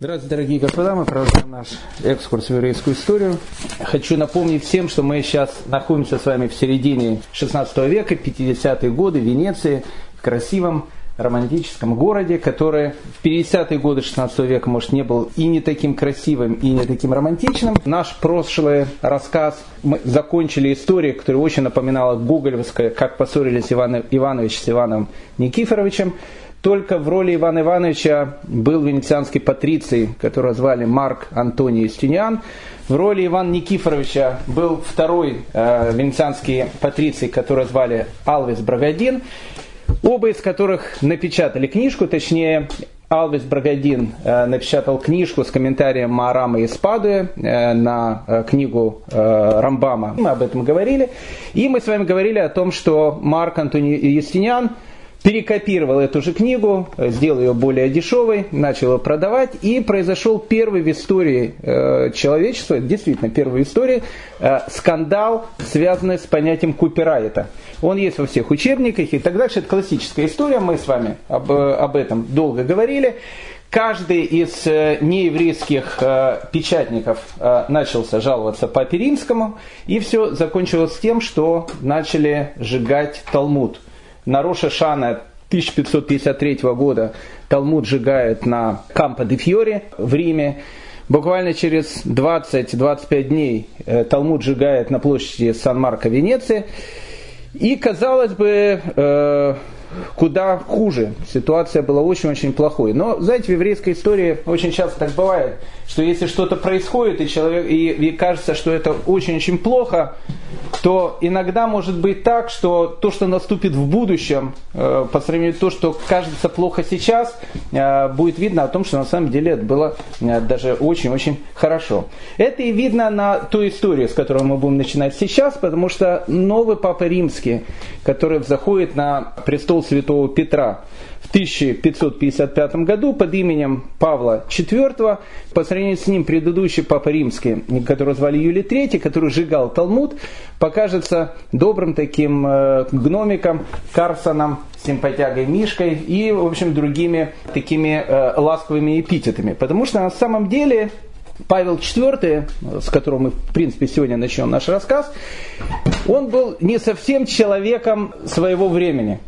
Здравствуйте, дорогие господа, мы продолжаем наш экскурс в еврейскую историю. Хочу напомнить всем, что мы сейчас находимся с вами в середине 16 века, 50-е годы в Венеции, в красивом романтическом городе, который в 50-е годы 16 века, может, не был и не таким красивым, и не таким романтичным. Наш прошлый рассказ, мы закончили историю, которая очень напоминала гоголевская, как поссорились Иван Иванович с Иваном Никифоровичем. Только в роли Ивана Ивановича был венецианский патриций, которого звали Марк Антоний Юстиниан. В роли Ивана Никифоровича был второй э, венецианский патриций, которого звали Алвис Брагадин. Оба из которых напечатали книжку, точнее, Алвис Брагадин э, напечатал книжку с комментарием Маарама из Падуи э, на э, книгу Рамбама. Мы об этом говорили. И мы с вами говорили о том, что Марк Антоний Юстиниан – перекопировал эту же книгу, сделал ее более дешевой, начал ее продавать, и произошел первый в истории э, человечества, действительно первый в истории, э, скандал, связанный с понятием копирайта. Он есть во всех учебниках и так дальше. Это классическая история, мы с вами об, об этом долго говорили. Каждый из э, нееврейских э, печатников э, начался жаловаться Папе Римскому, и все закончилось тем, что начали сжигать Талмуд – на Роша Шана 1553 года Талмуд сжигает на Кампо де Фьоре в Риме. Буквально через 20-25 дней э, Талмуд сжигает на площади Сан-Марко Венеции. И, казалось бы, э, куда хуже. Ситуация была очень-очень плохой. Но, знаете, в еврейской истории очень часто так бывает, что если что-то происходит, и, человек, и, и кажется, что это очень-очень плохо, то иногда может быть так, что то, что наступит в будущем, э, по сравнению с то, что кажется плохо сейчас, э, будет видно о том, что на самом деле это было э, даже очень-очень хорошо. Это и видно на той истории, с которой мы будем начинать сейчас, потому что новый Папа Римский, который заходит на престол святого Петра, в 1555 году под именем Павла IV. По сравнению с ним предыдущий папа римский, которого звали Юлий III, который сжигал Талмуд, покажется добрым таким э, гномиком, Карсоном, симпатягой Мишкой и, в общем, другими такими э, ласковыми эпитетами. Потому что на самом деле Павел IV, с которого мы, в принципе, сегодня начнем наш рассказ, он был не совсем человеком своего времени.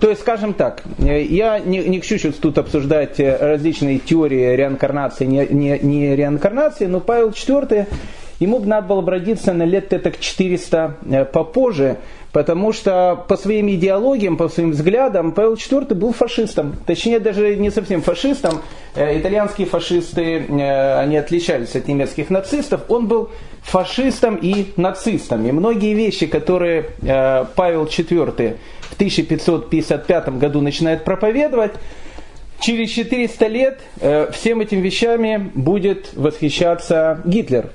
То есть, скажем так, э, я не, не хочу сейчас тут обсуждать э, различные теории реинкарнации, не, не, не реинкарнации, но Павел IV, ему бы надо было бродиться на лет так 400 э, попозже, потому что по своим идеологиям, по своим взглядам Павел IV был фашистом. Точнее, даже не совсем фашистом. Итальянские фашисты, они отличались от немецких нацистов. Он был фашистом и нацистом. И многие вещи, которые Павел IV в 1555 году начинает проповедовать, через 400 лет э, всем этим вещами будет восхищаться Гитлер.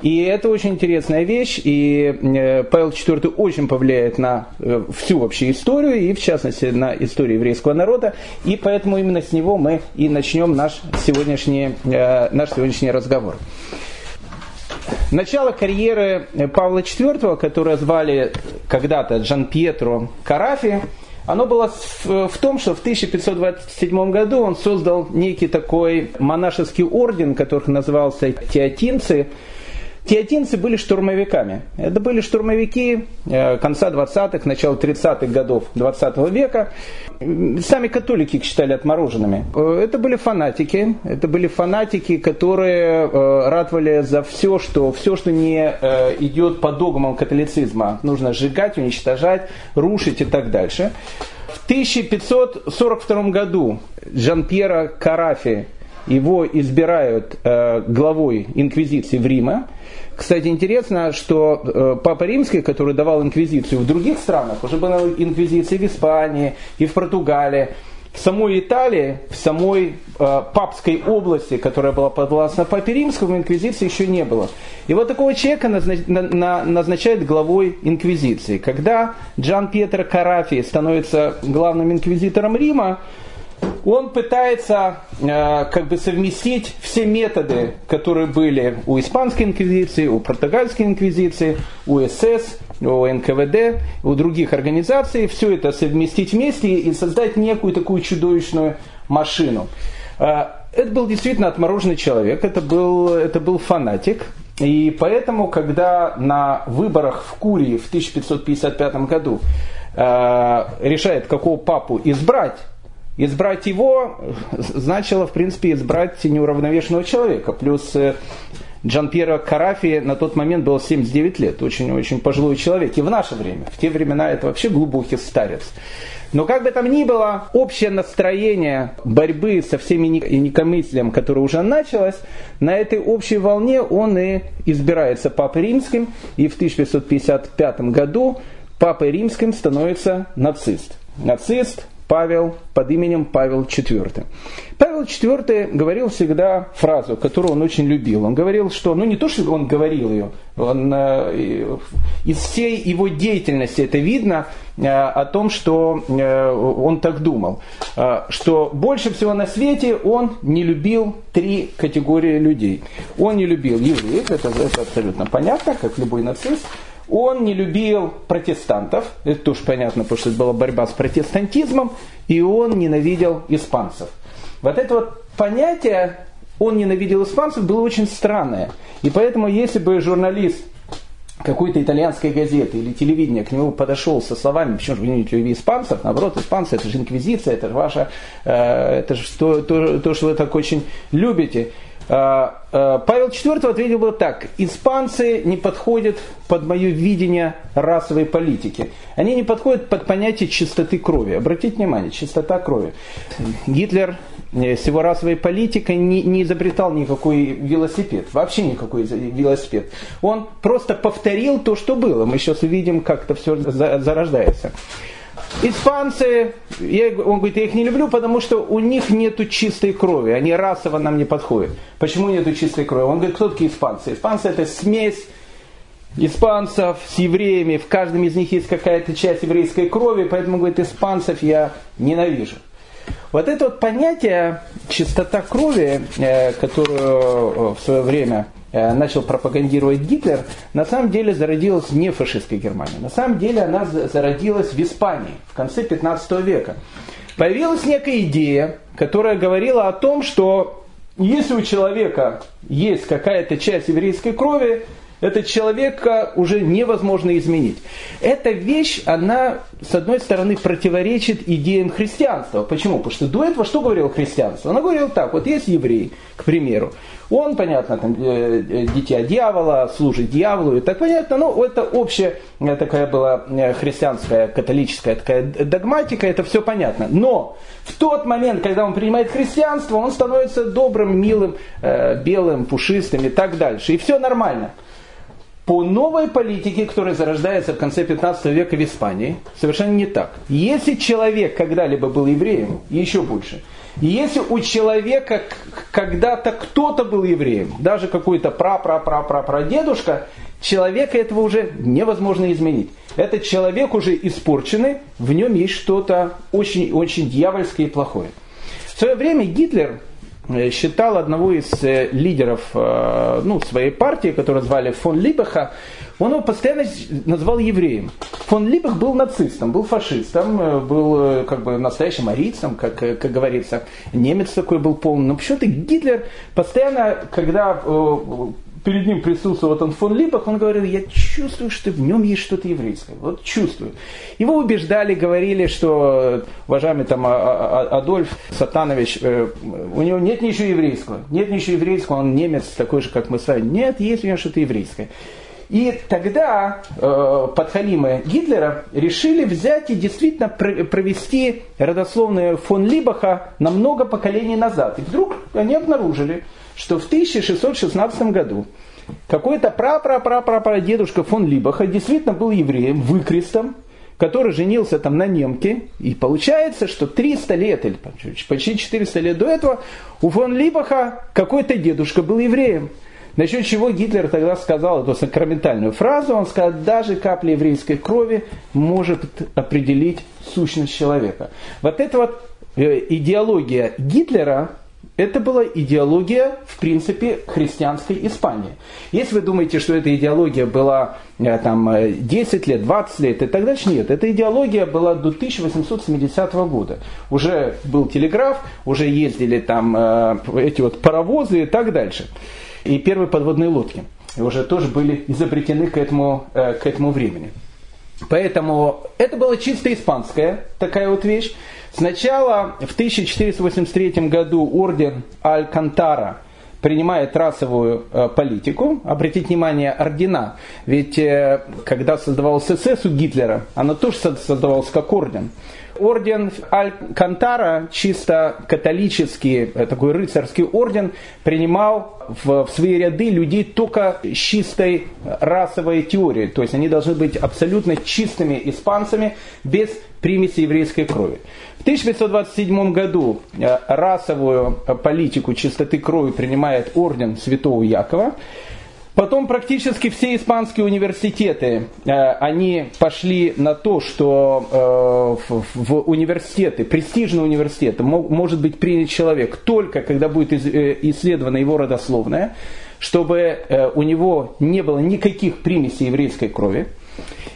И это очень интересная вещь, и э, Павел IV очень повлияет на э, всю вообще историю, и в частности на историю еврейского народа, и поэтому именно с него мы и начнем наш сегодняшний, наш сегодняшний разговор. Начало карьеры Павла IV, которое звали когда-то Джан Пьетро Карафи, оно было в том, что в 1527 году он создал некий такой монашеский орден, который назывался Теотинцы, Теотинцы были штурмовиками. Это были штурмовики э, конца 20-х, начала 30-х годов 20 века. Сами католики их считали отмороженными. Э, это были фанатики. Это были фанатики, которые э, ратовали за все, что, все, что не идет по догмам католицизма. Нужно сжигать, уничтожать, рушить и так дальше. В 1542 году Жан-Пьера Карафи его избирают главой инквизиции в Риме. Кстати, интересно, что э, Папа Римский, который давал инквизицию в других странах, уже была инквизиция в Испании и в Португалии, в самой Италии, в самой э, папской области, которая была подвластна Папе Римскому, инквизиции еще не было. И вот такого человека назнач, на, на, назначают главой инквизиции. Когда Джан Пьетро Карафи становится главным инквизитором Рима, он пытается э, как бы совместить все методы, которые были у испанской инквизиции, у португальской инквизиции, у СС, у НКВД, у других организаций, все это совместить вместе и создать некую такую чудовищную машину. Э, это был действительно отмороженный человек, это был, это был фанатик. И поэтому, когда на выборах в Курии в 1555 году э, решает, какого папу избрать, избрать его значило, в принципе, избрать неуравновешенного человека. Плюс э, Джан Пьеро Карафи на тот момент был 79 лет, очень-очень пожилой человек. И в наше время, в те времена это вообще глубокий старец. Но как бы там ни было, общее настроение борьбы со всеми инакомыслием, которое уже началось, на этой общей волне он и избирается Папой Римским, и в 1555 году Папой Римским становится нацист. Нацист, Павел под именем Павел IV. Павел IV говорил всегда фразу, которую он очень любил. Он говорил, что, ну не то, что он говорил ее, он, э, из всей его деятельности это видно э, о том, что э, он так думал, что больше всего на свете он не любил три категории людей. Он не любил евреев, это, это абсолютно понятно, как любой нацист. Он не любил протестантов, это тоже понятно, потому что это была борьба с протестантизмом, и он ненавидел испанцев. Вот это вот понятие «он ненавидел испанцев» было очень странное. И поэтому, если бы журналист какой-то итальянской газеты или телевидения к нему подошел со словами, почему же вы не любите испанцев, наоборот, испанцы это же инквизиция, это же ваше, э, это же то, то, то, что вы так очень любите. Э, э, Павел IV ответил бы так. Испанцы не подходят под мое видение расовой политики. Они не подходят под понятие чистоты крови. Обратите внимание, чистота крови. Гитлер э, с его расовой политикой не, не изобретал никакой велосипед. Вообще никакой велосипед. Он просто повторил то, что было. Мы сейчас увидим, как это все зарождается. Испанцы, я, он говорит, я их не люблю, потому что у них нету чистой крови, они расово нам не подходят. Почему нету чистой крови? Он говорит, кто такие испанцы? Испанцы это смесь испанцев с евреями, в каждом из них есть какая-то часть еврейской крови, поэтому, говорит, испанцев я ненавижу. Вот это вот понятие чистота крови, э, которую э, в свое время начал пропагандировать Гитлер, на самом деле зародилась не в фашистской Германии. На самом деле она зародилась в Испании в конце 15 века. Появилась некая идея, которая говорила о том, что если у человека есть какая-то часть еврейской крови, этот человека уже невозможно изменить. Эта вещь, она, с одной стороны, противоречит идеям христианства. Почему? Потому что до этого что говорило христианство? Оно говорило так, вот есть еврей, к примеру, он, понятно, там, э, э, дитя дьявола, служит дьяволу, и так понятно, но это общая э, такая была христианская, католическая такая догматика, это все понятно. Но в тот момент, когда он принимает христианство, он становится добрым, милым, белым, пушистым и так дальше. И все нормально по новой политике, которая зарождается в конце 15 века в Испании, совершенно не так. Если человек когда-либо был евреем, еще больше, если у человека когда-то кто-то был евреем, даже какой-то пра-пра-пра-пра-прадедушка, человека этого уже невозможно изменить. Этот человек уже испорченный, в нем есть что-то очень-очень дьявольское и плохое. В свое время Гитлер считал одного из э, лидеров э, ну, своей партии, которого звали фон Либеха, он его постоянно назвал евреем. Фон Либах был нацистом, был фашистом, был как бы настоящим арийцем, как, как говорится. Немец такой был полный. Но почему-то Гитлер постоянно, когда перед ним присутствовал вот он фон Липах, он говорил, я чувствую, что в нем есть что-то еврейское. Вот чувствую. Его убеждали, говорили, что, уважаемый там а, а, а, Адольф Сатанович, э, у него нет ничего еврейского. Нет ничего еврейского, он немец такой же, как мы с вами. Нет, есть у него что-то еврейское. И тогда э, подхалимы Гитлера решили взять и действительно провести родословную фон Либаха на много поколений назад. И вдруг они обнаружили, что в 1616 году какой-то пра-пра-пра-пра-дедушка фон Либаха действительно был евреем, выкрестом, который женился там на немке, и получается, что 300 лет, или почти 400 лет до этого, у фон Либаха какой-то дедушка был евреем. Насчет чего Гитлер тогда сказал эту сакраментальную фразу, он сказал, даже капля еврейской крови может определить сущность человека. Вот эта вот э, идеология Гитлера, это была идеология, в принципе, христианской Испании. Если вы думаете, что эта идеология была э, там, 10 лет, 20 лет и так дальше, нет. Эта идеология была до 1870 года. Уже был телеграф, уже ездили там эти вот паровозы и так дальше. И первые подводные лодки уже тоже были изобретены к этому, к этому времени. Поэтому это была чисто испанская такая вот вещь. Сначала в 1483 году орден Алькантара принимает расовую э, политику. Обратите внимание, ордена. Ведь э, когда создавался СС у Гитлера, оно тоже создавалось как орден. Орден Алькантара, чисто католический, э, такой рыцарский орден, принимал в, в свои ряды людей только с чистой расовой теорией. То есть они должны быть абсолютно чистыми испанцами, без примеси еврейской крови. В 1527 году э, расовую политику чистоты крови принимает орден Святого Якова. Потом практически все испанские университеты, э, они пошли на то, что э, в университеты, престижные университеты, может быть принят человек только когда будет э, исследована его родословная, чтобы у него не было никаких примесей еврейской крови.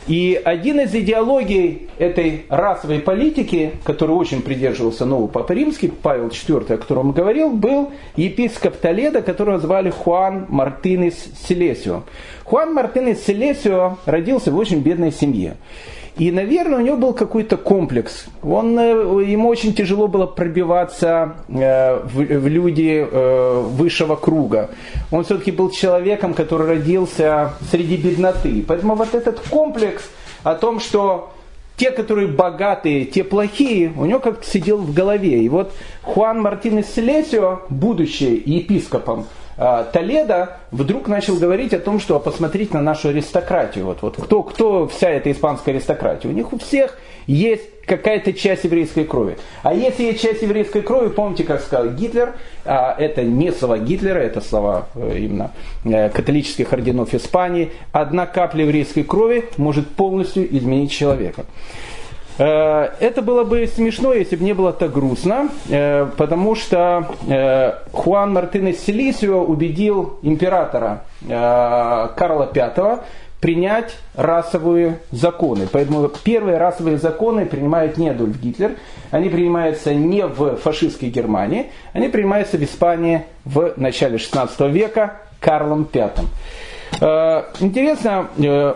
И один из идеологий этой расовой политики, который очень придерживался новый Папа Римский, Павел IV, о котором он говорил, был епископ Толеда, которого звали Хуан Мартинес Селесио. Хуан Мартинес Селесио родился в очень бедной семье. И, наверное, у него был какой-то комплекс. Он, э, ему очень тяжело было пробиваться э, в, в люди э, высшего круга. Он все-таки был человеком, который родился среди бедноты. Поэтому вот этот комплекс о том, что те, которые богатые, те плохие, у него как-то сидел в голове. И вот Хуан Мартинес Селесио, будучи епископом, Толедо вдруг начал говорить о том, что посмотреть на нашу аристократию. Вот, вот кто, кто вся эта испанская аристократия? У них у всех есть какая-то часть еврейской крови. А если есть часть еврейской крови, помните, как сказал Гитлер, а это не слова Гитлера, это слова э, именно э, католических орденов Испании, одна капля еврейской крови может полностью изменить человека. Э, это было бы смешно, если бы не было так грустно, э, потому что э, Хуан Мартинес Селисио убедил императора Карла V принять расовые законы. Поэтому первые расовые законы принимает не Адольф Гитлер, они принимаются не в фашистской Германии, они принимаются в Испании в начале 16 века Карлом V. Э, интересно, э,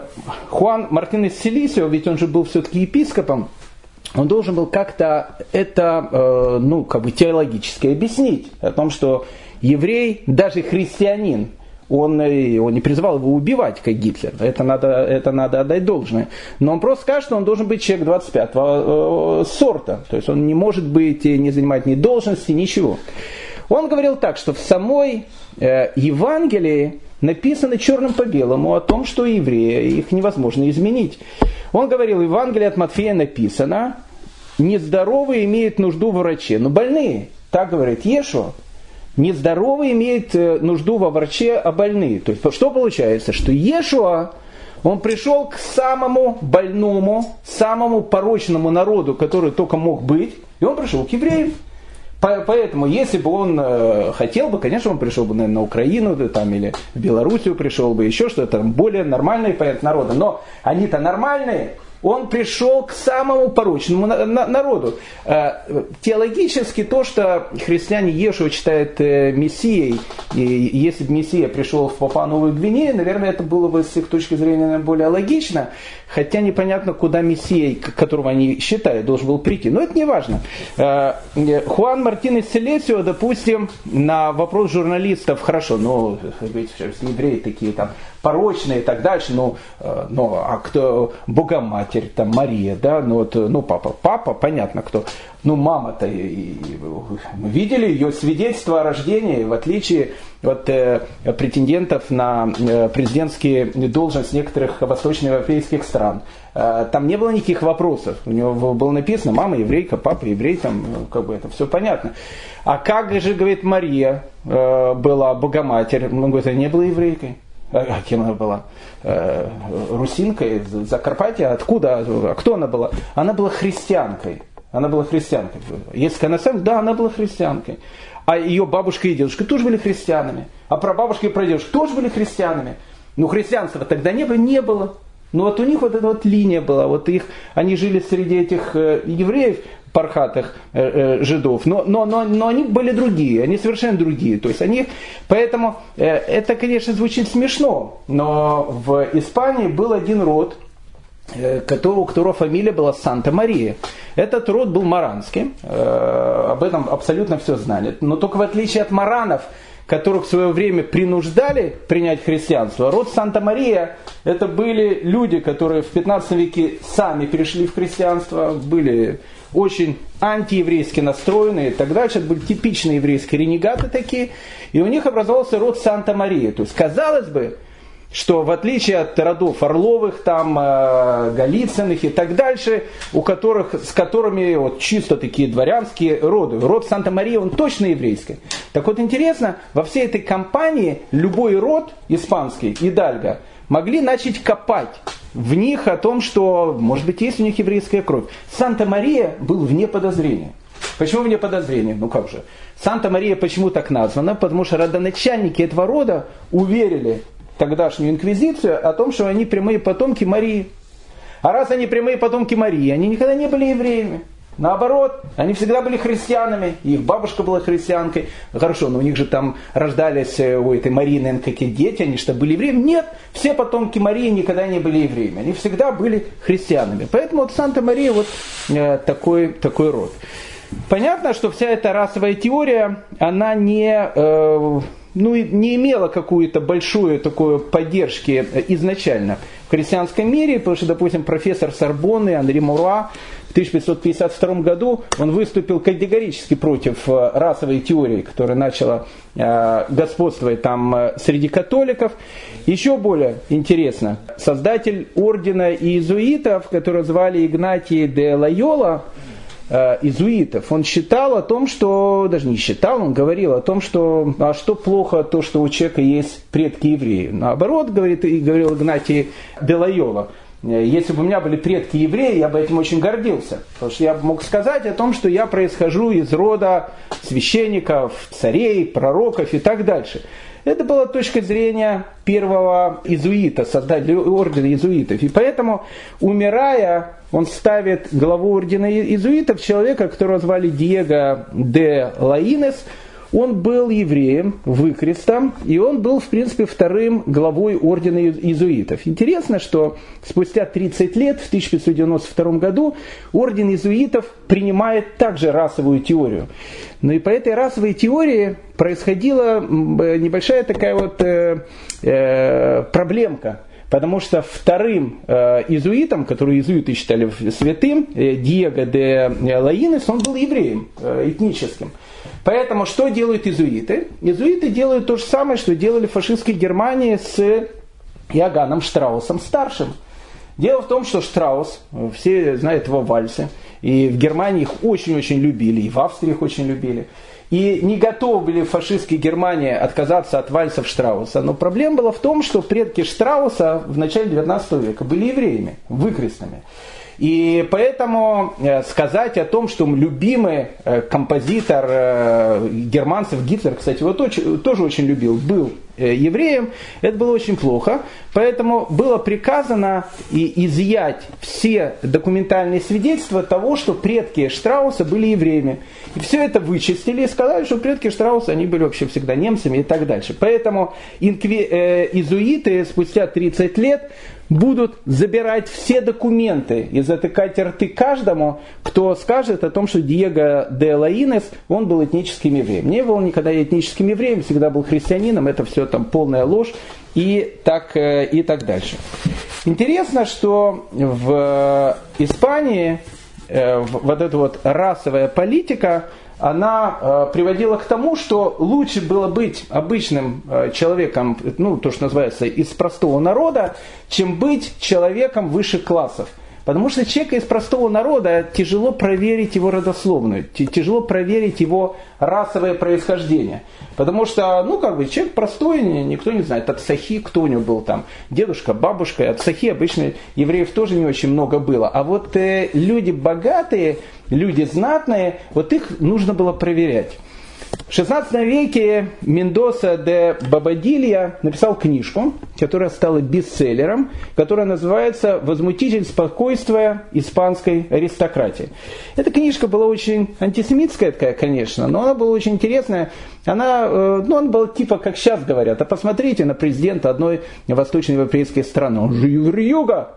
Хуан Мартинес Селисио, ведь он же был все-таки епископом, он должен был как-то это, э, ну, как бы теологически объяснить, о том, что еврей, даже христианин, он, он не призывал его убивать, как Гитлер. Это надо, это надо отдать должное. Но он просто скажет, что он должен быть человек 25-го сорта. То есть он не может быть, не занимать ни должности, ничего. Он говорил так, что в самой Евангелии написано черным по белому о том, что евреи, их невозможно изменить. Он говорил, в Евангелии от Матфея написано, нездоровые имеют нужду в враче, но больные, так говорит Ешо, нездоровые имеют э, нужду во враче, а больные. То есть что получается? Что Ешуа, он пришел к самому больному, самому порочному народу, который только мог быть, и он пришел к евреям. Поэтому, если бы он э, хотел бы, конечно, он пришел бы наверное, на Украину там, или в Белоруссию пришел бы, еще что-то, более нормальные понятно, народы. Но они-то нормальные, он пришел к самому порочному народу. Э, теологически то, что христиане Ешуа читают э, Мессией, и если бы Мессия пришел в Папа Новую Гвинею, наверное, это было бы с их точки зрения более логично, хотя непонятно, куда Мессия, которого они считают, должен был прийти. Но это не важно. Э, Хуан Мартинес Селесио, допустим, на вопрос журналистов, хорошо, но ведь евреи такие там порочные и так дальше, ну, ну а кто Богоматерь, там Мария, да, ну вот, ну папа, папа, понятно кто, ну мама-то, видели ее свидетельство о рождении, в отличие от э, претендентов на э, президентские должности некоторых восточноевропейских стран. Э, там не было никаких вопросов, у него было написано мама еврейка, папа еврей, там ну, как бы это все понятно. А как же, говорит Мария, э, была Богоматерь, он говорит, она не была еврейкой. А кем она была? Э, русинкой, Закарпатья? Откуда? А кто она была? Она была христианкой. Она была христианкой. Если она сам, да, она была христианкой. А ее бабушка и дедушка тоже были христианами. А прабабушка и прадедушка тоже были христианами. Ну, христианства тогда не было, не было. Но вот у них вот эта вот линия была, вот их, они жили среди этих э, евреев, пархатых э, э, жидов, но, но, но, но они были другие, они совершенно другие. То есть они, поэтому э, это, конечно, звучит смешно, но в Испании был один род, э, которого, у которого фамилия была Санта-Мария. Этот род был маранский, э, об этом абсолютно все знали. Но только в отличие от маранов, которых в свое время принуждали принять христианство. Род Санта-Мария – это были люди, которые в 15 веке сами перешли в христианство, были очень антиеврейски настроенные и дальше. Это были типичные еврейские ренегаты такие. И у них образовался род Санта-Мария. То есть, казалось бы, что в отличие от родов Орловых, там, э, Голицыных и так дальше, у которых, с которыми вот, чисто такие дворянские роды, род Санта-Мария, он точно еврейский. Так вот интересно, во всей этой компании любой род испанский, Идальго, могли начать копать в них о том, что, может быть, есть у них еврейская кровь. Санта-Мария был вне подозрения. Почему вне подозрения? Ну как же. Санта-Мария почему так названа? Потому что родоначальники этого рода уверили тогдашнюю инквизицию о том, что они прямые потомки Марии. А раз они прямые потомки Марии, они никогда не были евреями. Наоборот, они всегда были христианами, их бабушка была христианкой. Хорошо, но у них же там рождались э, у этой Марины какие дети, они что, были евреями? Нет, все потомки Марии никогда не были евреями, они всегда были христианами. Поэтому вот Санта-Мария вот э, такой, такой род. Понятно, что вся эта расовая теория, она не... Э, ну, не имела какую-то большую такую поддержки изначально в христианском мире, потому что, допустим, профессор Сорбонны Анри Мура в 1552 году он выступил категорически против э, расовой теории, которая начала э, господствовать там э, среди католиков. Еще более интересно, создатель ордена иезуитов, которого звали Игнатий де Лайола, изуитов, он считал о том, что, даже не считал, он говорил о том, что, а что плохо то, что у человека есть предки евреи. Наоборот, говорит, и говорил Игнатий Делайола, «Э, если бы у меня были предки евреи, я бы этим очень гордился. Потому что я мог сказать о том, что я происхожу из рода священников, царей, пророков и так дальше. Это была точка зрения первого изуита, создателя ордена изуитов. И поэтому, умирая, он ставит главу ордена изуитов человека, которого звали Диего де Лаинес – он был евреем, выкрестом, и он был, в принципе, вторым главой ордена иезуитов. Интересно, что спустя 30 лет, в 1592 году, орден иезуитов принимает также расовую теорию. Но и по этой расовой теории происходила небольшая такая вот э, э, проблемка. Потому что вторым э, иезуитом, который иезуиты считали святым, э, Диего де Лаинес, он был евреем э, этническим. Поэтому что делают иезуиты? Иезуиты делают то же самое, что делали в фашистской Германии с Иоганном Штраусом старшим. Дело в том, что Штраус, все знают его вальсы, и в Германии их очень-очень любили, и в Австрии их очень любили. И не готовы были в фашистской Германии отказаться от вальсов Штрауса. Но проблема была в том, что предки Штрауса в начале 19 века были евреями, выкрестными. И поэтому э, сказать о том, что любимый э, композитор э, германцев Гитлер, кстати, его тоже очень любил, был евреем, это было очень плохо. Поэтому было приказано и изъять все документальные свидетельства того, что предки Штрауса были евреями. И все это вычистили и сказали, что предки Штрауса, они были вообще всегда немцами и так дальше. Поэтому инкви, э, изуиты спустя 30 лет будут забирать все документы и затыкать рты каждому, кто скажет о том, что Диего де Лаинес, он был этническим евреем. Не был никогда этническим евреем, всегда был христианином, это все там полная ложь и так, э, и так дальше. Интересно, что в Испании э, вот эта вот расовая политика, она э, приводила к тому, что лучше было быть обычным э, человеком, ну, то, что называется, из простого народа, чем быть человеком высших классов. Потому что человека из простого народа тяжело проверить его родословную, тяжело проверить его расовое происхождение. Потому что, ну, как бы, человек простой, никто не знает, от Сахи, кто у него был там, дедушка, бабушка, от Сахи обычно евреев тоже не очень много было. А вот э, люди богатые, люди знатные, вот их нужно было проверять. В 16 веке Мендоса де Бабадилья написал книжку, которая стала бестселлером, которая называется «Возмутитель спокойствия испанской аристократии». Эта книжка была очень антисемитская такая, конечно, но она была очень интересная. Она, э, ну, она была типа, как сейчас говорят, а посмотрите на президента одной восточноевропейской страны. Он же юга.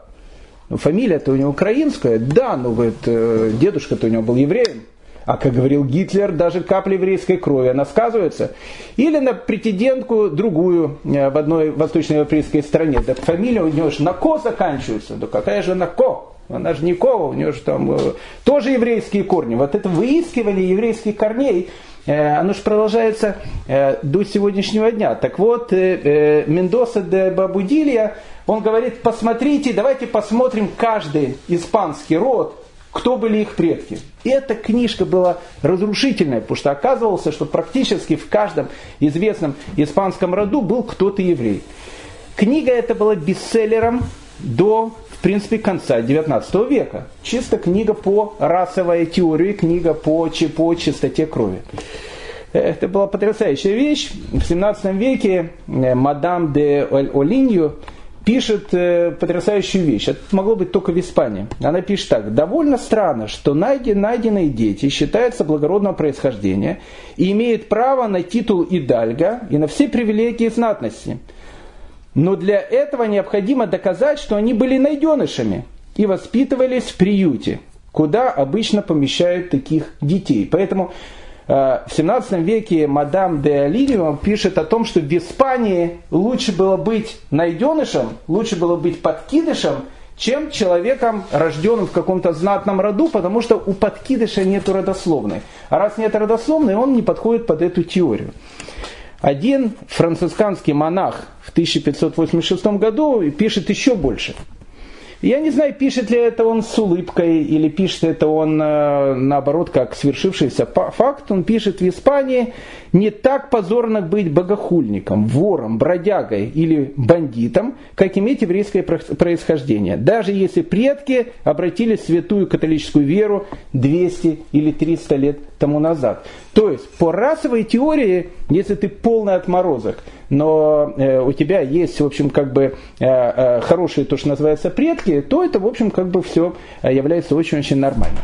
Фамилия-то у него украинская. Да, ну, говорит, э, дедушка-то у него был евреем. А как говорил Гитлер, даже капли еврейской крови, она сказывается. Или на претендентку другую э, в одной восточноевропейской стране. Так фамилия у нее же на Ко заканчивается. Да какая же на Ко? Она же не Кова, у нее же там э, тоже еврейские корни. Вот это выискивание еврейских корней, э, оно же продолжается до сегодняшнего дня. Так вот, Мендоса де Бабудилья, он говорит, посмотрите, давайте посмотрим каждый испанский род, кто были их предки. И эта книжка была разрушительная, потому что оказывалось, что практически в каждом известном испанском роду был кто-то еврей. Книга эта была бестселлером до, в принципе, конца XIX века. Чисто книга по расовой теории, книга по, по чистоте крови. Это была потрясающая вещь. В 17 веке э, мадам де Олинью пишет э, потрясающую вещь. Это могло быть только в Испании. Она пишет так. Довольно странно, что найден, найденные дети считаются благородного происхождения и имеют право на титул идальга и на все привилегии знатности. Но для этого необходимо доказать, что они были найденышами и воспитывались в приюте, куда обычно помещают таких детей. Поэтому в 17 веке мадам де Оливио пишет о том, что в Испании лучше было быть найденышем, лучше было быть подкидышем, чем человеком, рожденным в каком-то знатном роду, потому что у подкидыша нет родословной. А раз нет родословной, он не подходит под эту теорию. Один францисканский монах в 1586 году пишет еще больше – я не знаю, пишет ли это он с улыбкой или пишет это он э, наоборот как свершившийся факт. Он пишет в Испании не так позорно быть богохульником, вором, бродягой или бандитом, как иметь еврейское происхождение, даже если предки обратились в святую католическую веру 200 или 300 лет тому назад. То есть по расовой теории, если ты полный отморозок, но э, у тебя есть, в общем, как бы э, э, хорошие, то, что называется, предки, то это, в общем, как бы все э, является очень-очень нормально.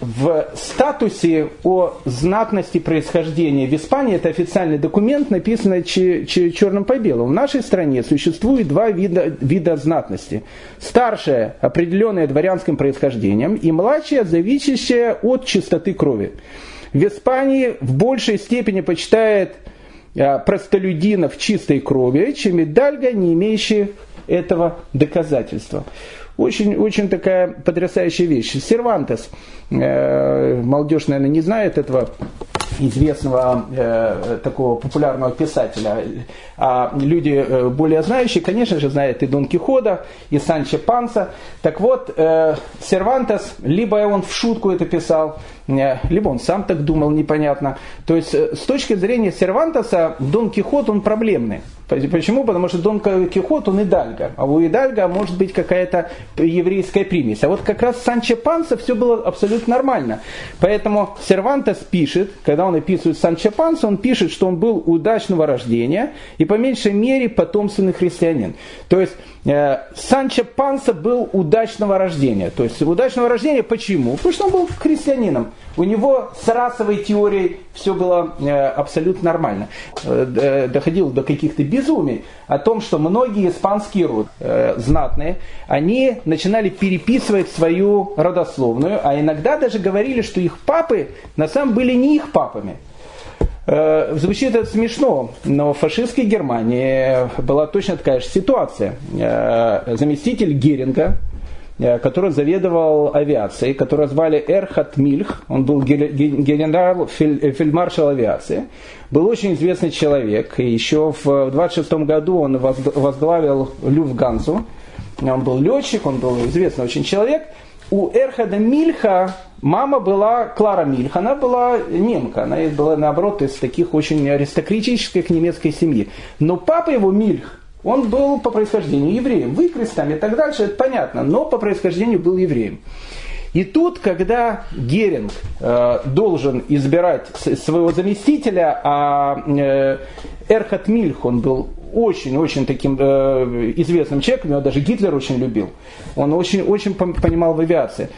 В статусе о знатности происхождения в Испании, это официальный документ, написанный черным по белому. В нашей стране существует два вида, вида знатности. Старшая, определенная дворянским происхождением, и младшая, зависящая от чистоты крови. В Испании в большей степени почитает а, простолюдинов чистой крови, чем идальга, не имеющих этого доказательства. Очень, очень такая потрясающая вещь. Сервантес, э, молодежь, наверное, не знает этого известного э, такого популярного писателя. А люди э, более знающие, конечно же, знают и Дон Кихота, и Санчо Панса. Так вот, э, Сервантес, либо он в шутку это писал, либо он сам так думал, непонятно. То есть, э, с точки зрения Сервантеса, Дон Кихот, он проблемный. Почему? Потому что Дон Кихот, он идальга. А у идальга может быть какая-то еврейская примесь. А вот как раз Санчо Панса все было абсолютно нормально. Поэтому Сервантес пишет, когда он описывает Санчо Панса, он пишет, что он был удачного рождения и по меньшей мере потомственный христианин. То есть э, Санчо Панса был удачного рождения. То есть удачного рождения почему? Потому что он был христианином. У него с расовой теорией все было э, абсолютно нормально. Э, э доходил до каких-то безумий о том, что многие испанские роды, э, знатные, они начинали переписывать свою родословную, а иногда даже говорили, что их папы на самом деле не их папами. Звучит это смешно, но в фашистской Германии была точно такая же ситуация. Заместитель Геринга, который заведовал авиацией, которого звали Эрхат Мильх, он был генерал, э, фельдмаршал авиации, был очень известный человек, и еще в 26 году он возглавил Люфтгансу, он был летчик, он был известный очень человек, у Эрхада Мильха мама была Клара Мильх, она была немка, она была наоборот из таких очень аристократических немецкой семьи. Но папа его Мильх, он был по происхождению евреем, выкрестами и так дальше, это понятно, но по происхождению был евреем. И тут, когда Геринг э, должен избирать своего заместителя, а э, Эрхат Мильх, он был очень-очень таким э, известным человеком, его даже Гитлер очень любил. Он очень-очень понимал в авиации.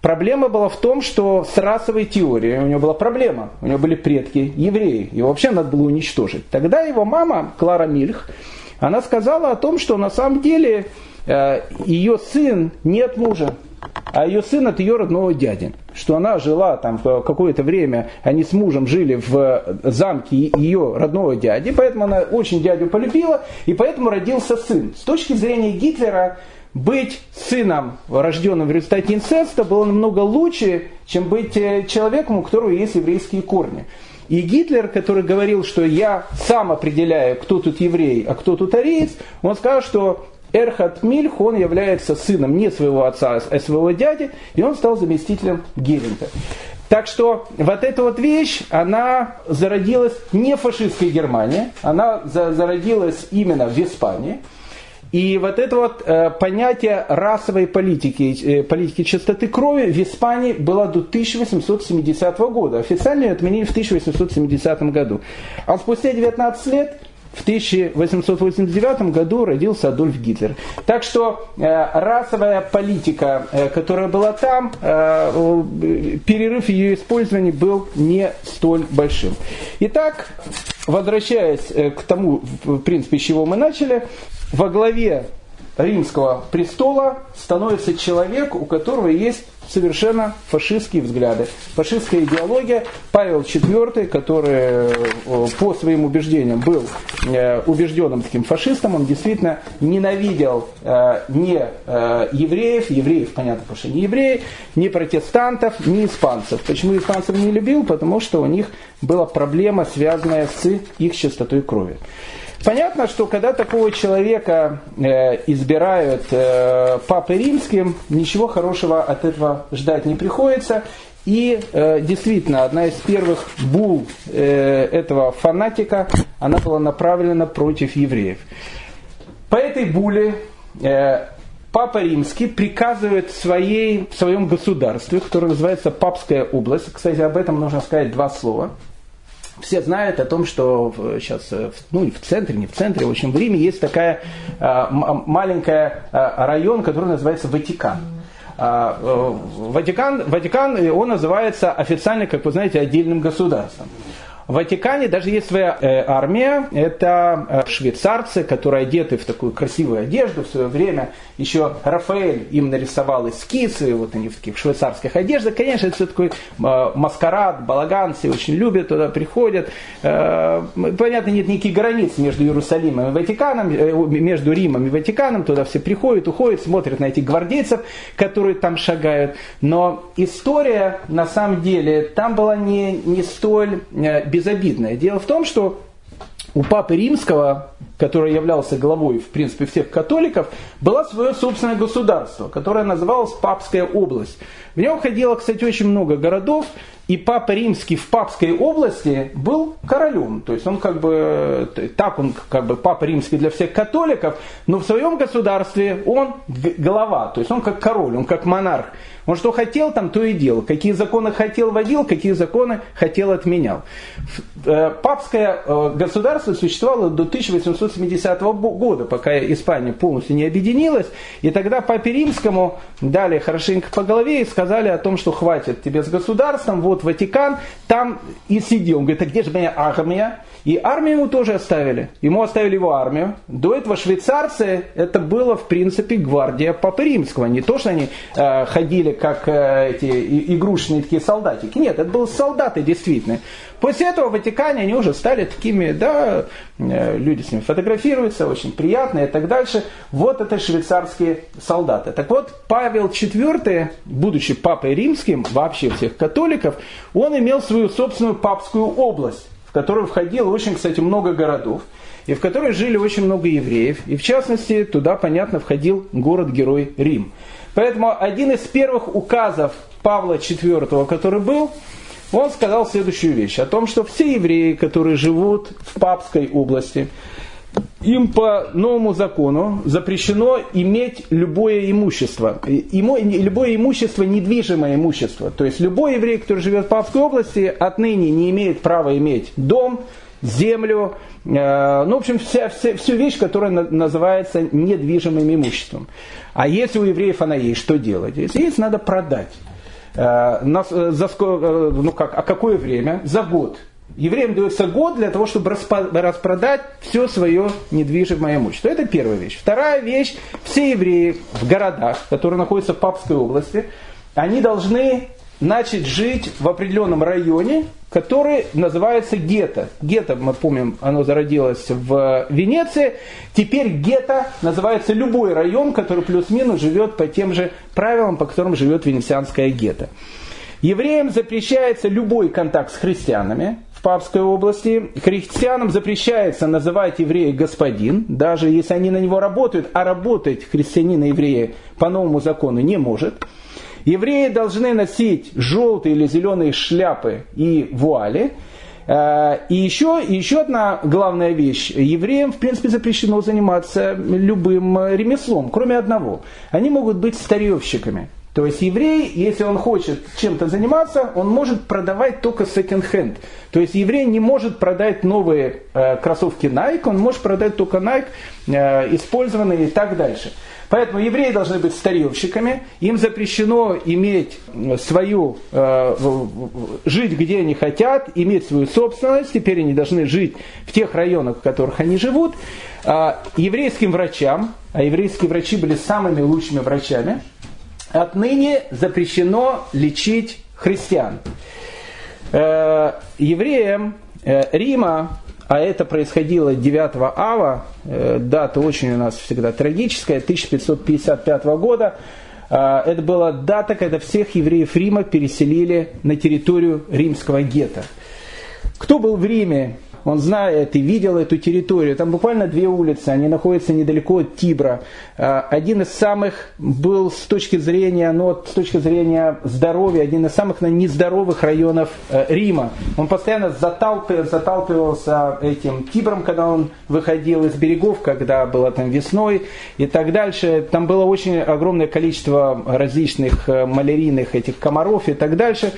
Проблема была в том, что с расовой теорией у него была проблема. У него были предки евреи. Его вообще надо было уничтожить. Тогда его мама, Клара Мильх, она сказала о том, что на самом деле э, ее сын не от мужа, а ее сын от ее родного дяди. Что она жила там какое-то время, они с мужем жили в замке ее родного дяди, поэтому она очень дядю полюбила, и поэтому родился сын. С точки зрения Гитлера, быть сыном, рожденным в результате инцеста, было намного лучше, чем быть э, человеком, у которого есть еврейские корни. И Гитлер, который говорил, что я сам определяю, кто тут еврей, а кто тут ариец, он сказал, что Эрхат Мильх, он является сыном не своего отца, а своего дяди, и он стал заместителем Геринга. Так что вот эта вот вещь, она зародилась не в фашистской Германии, она зародилась именно в Испании – и вот это вот э, понятие расовой политики, э, политики чистоты крови в Испании было до 1870 года. Официально ее отменили в 1870 году. А спустя 19 лет в 1889 году родился Адольф Гитлер. Так что э, расовая политика, э, которая была там, э, перерыв ее использования был не столь большим. Итак, возвращаясь э, к тому, в принципе, с чего мы начали, во главе римского престола становится человек, у которого есть совершенно фашистские взгляды. Фашистская идеология. Павел IV, который э, по своим убеждениям был э, убежденным таким фашистом, он действительно ненавидел э, не евреев, евреев, понятно, потому что не евреи, не протестантов, не испанцев. Почему испанцев не любил? Потому что у них была проблема, связанная с их чистотой крови. Понятно, что когда такого человека э, избирают э, папой римским, ничего хорошего от этого ждать не приходится. И э, действительно, одна из первых бул э, этого фанатика, она была направлена против евреев. По этой буле э, Папа Римский приказывает своей, в своем государстве, которое называется Папская область, кстати, об этом нужно сказать два слова – все знают о том, что сейчас, э, ну в центре, не в центре, в общем, в Риме есть такая а, маленькая а, район, который называется Ватикан. А, э, Ватикан, Ватикан, он называется официально, как вы знаете, отдельным государством. В Ватикане даже есть своя э, армия, это э, швейцарцы, которые одеты в такую красивую одежду. В свое время еще Рафаэль им нарисовал эскизы, вот они в таких швейцарских одеждах. Конечно, это все такой э, маскарад, балаган, все очень любят, туда приходят. Понятно, нет никаких границ между Иерусалимом и Ватиканом, между Римом и Ватиканом. Туда все приходят, уходят, смотрят на этих гвардейцев, которые там шагают. Но история, на самом деле, там была не, не столь без безобидное. Дело в том, что у Папы Римского, который являлся главой, в принципе, всех католиков, было свое собственное государство, которое называлось Папская область. В нем входило, кстати, очень много городов, и Папа Римский в Папской области был королем. То есть он как бы, так он как бы Папа Римский для всех католиков, но в своем государстве он глава, то есть он как король, он как монарх. Он что хотел, там то и делал. Какие законы хотел, вводил, какие законы хотел, отменял. Э, папское э, государство существовало до 1870 года, пока Испания полностью не объединилась. И тогда Папе Римскому дали хорошенько по голове и сказали о том, что хватит тебе с государством, вот Ватикан, там и сиди. Он говорит, а где же моя армия? И армию ему тоже оставили. Ему оставили его армию. До этого швейцарцы, это было в принципе гвардия Папы Римского. Не то, что они э, ходили как э, эти игрушечные такие солдатики. Нет, это были солдаты действительно. После этого в Ватикане они уже стали такими, да, э, люди с ними фотографируются, очень приятные и так дальше. Вот это швейцарские солдаты. Так вот, Павел IV, будучи папой римским, вообще всех католиков, он имел свою собственную папскую область в которую входило очень, кстати, много городов, и в которой жили очень много евреев. И в частности, туда, понятно, входил город-герой Рим. Поэтому один из первых указов Павла IV, который был, он сказал следующую вещь, о том, что все евреи, которые живут в Папской области, им по новому закону запрещено иметь любое имущество. Любое имущество, недвижимое имущество. То есть любой еврей, который живет в Павской области, отныне не имеет права иметь дом, землю, э, ну, в общем, вся, вся, всю вещь, которая на, называется недвижимым имуществом. А если у евреев она есть, что делать? Если есть, надо продать. Э, нас, э, за, э, ну как, а какое время? За год. Евреям дается год для того, чтобы распродать все свое недвижимое имущество. Это первая вещь. Вторая вещь. Все евреи в городах, которые находятся в Папской области, они должны начать жить в определенном районе, который называется гетто. Гетто, мы помним, оно зародилось в Венеции. Теперь гетто называется любой район, который плюс-минус живет по тем же правилам, по которым живет венецианское гетто. Евреям запрещается любой контакт с христианами в Папской области. Христианам запрещается называть еврея господин, даже если они на него работают, а работать христианин и еврея по новому закону не может. Евреи должны носить желтые или зеленые шляпы и вуали. Э, и еще, еще одна главная вещь. Евреям, в принципе, запрещено заниматься любым ремеслом, кроме одного. Они могут быть старьевщиками. То есть еврей, если он хочет чем-то заниматься, он может продавать только секонд-хенд. То есть еврей не может продать новые э, кроссовки Nike, он может продать только Nike, э, использованные и так дальше. Поэтому евреи должны быть старьевщиками, им запрещено иметь свою, э, жить где они хотят, иметь свою собственность, теперь они должны жить в тех районах, в которых они живут. Э, еврейским врачам, а еврейские врачи были самыми лучшими врачами, отныне запрещено лечить христиан. Э, евреям э, Рима а это происходило 9 ава, э, дата очень у нас всегда трагическая, 1555 года. Э, это была дата, когда всех евреев Рима переселили на территорию римского гетто. Кто был в Риме он знает и видел эту территорию. Там буквально две улицы, они находятся недалеко от Тибра. А, один из самых был с точки зрения, ну, с точки зрения здоровья, один из самых нездоровых районов э, Рима. Он постоянно заталкивался этим Тибром, когда он выходил из берегов, когда было там весной и так дальше. Там было очень огромное количество различных э, малярийных этих комаров и так дальше.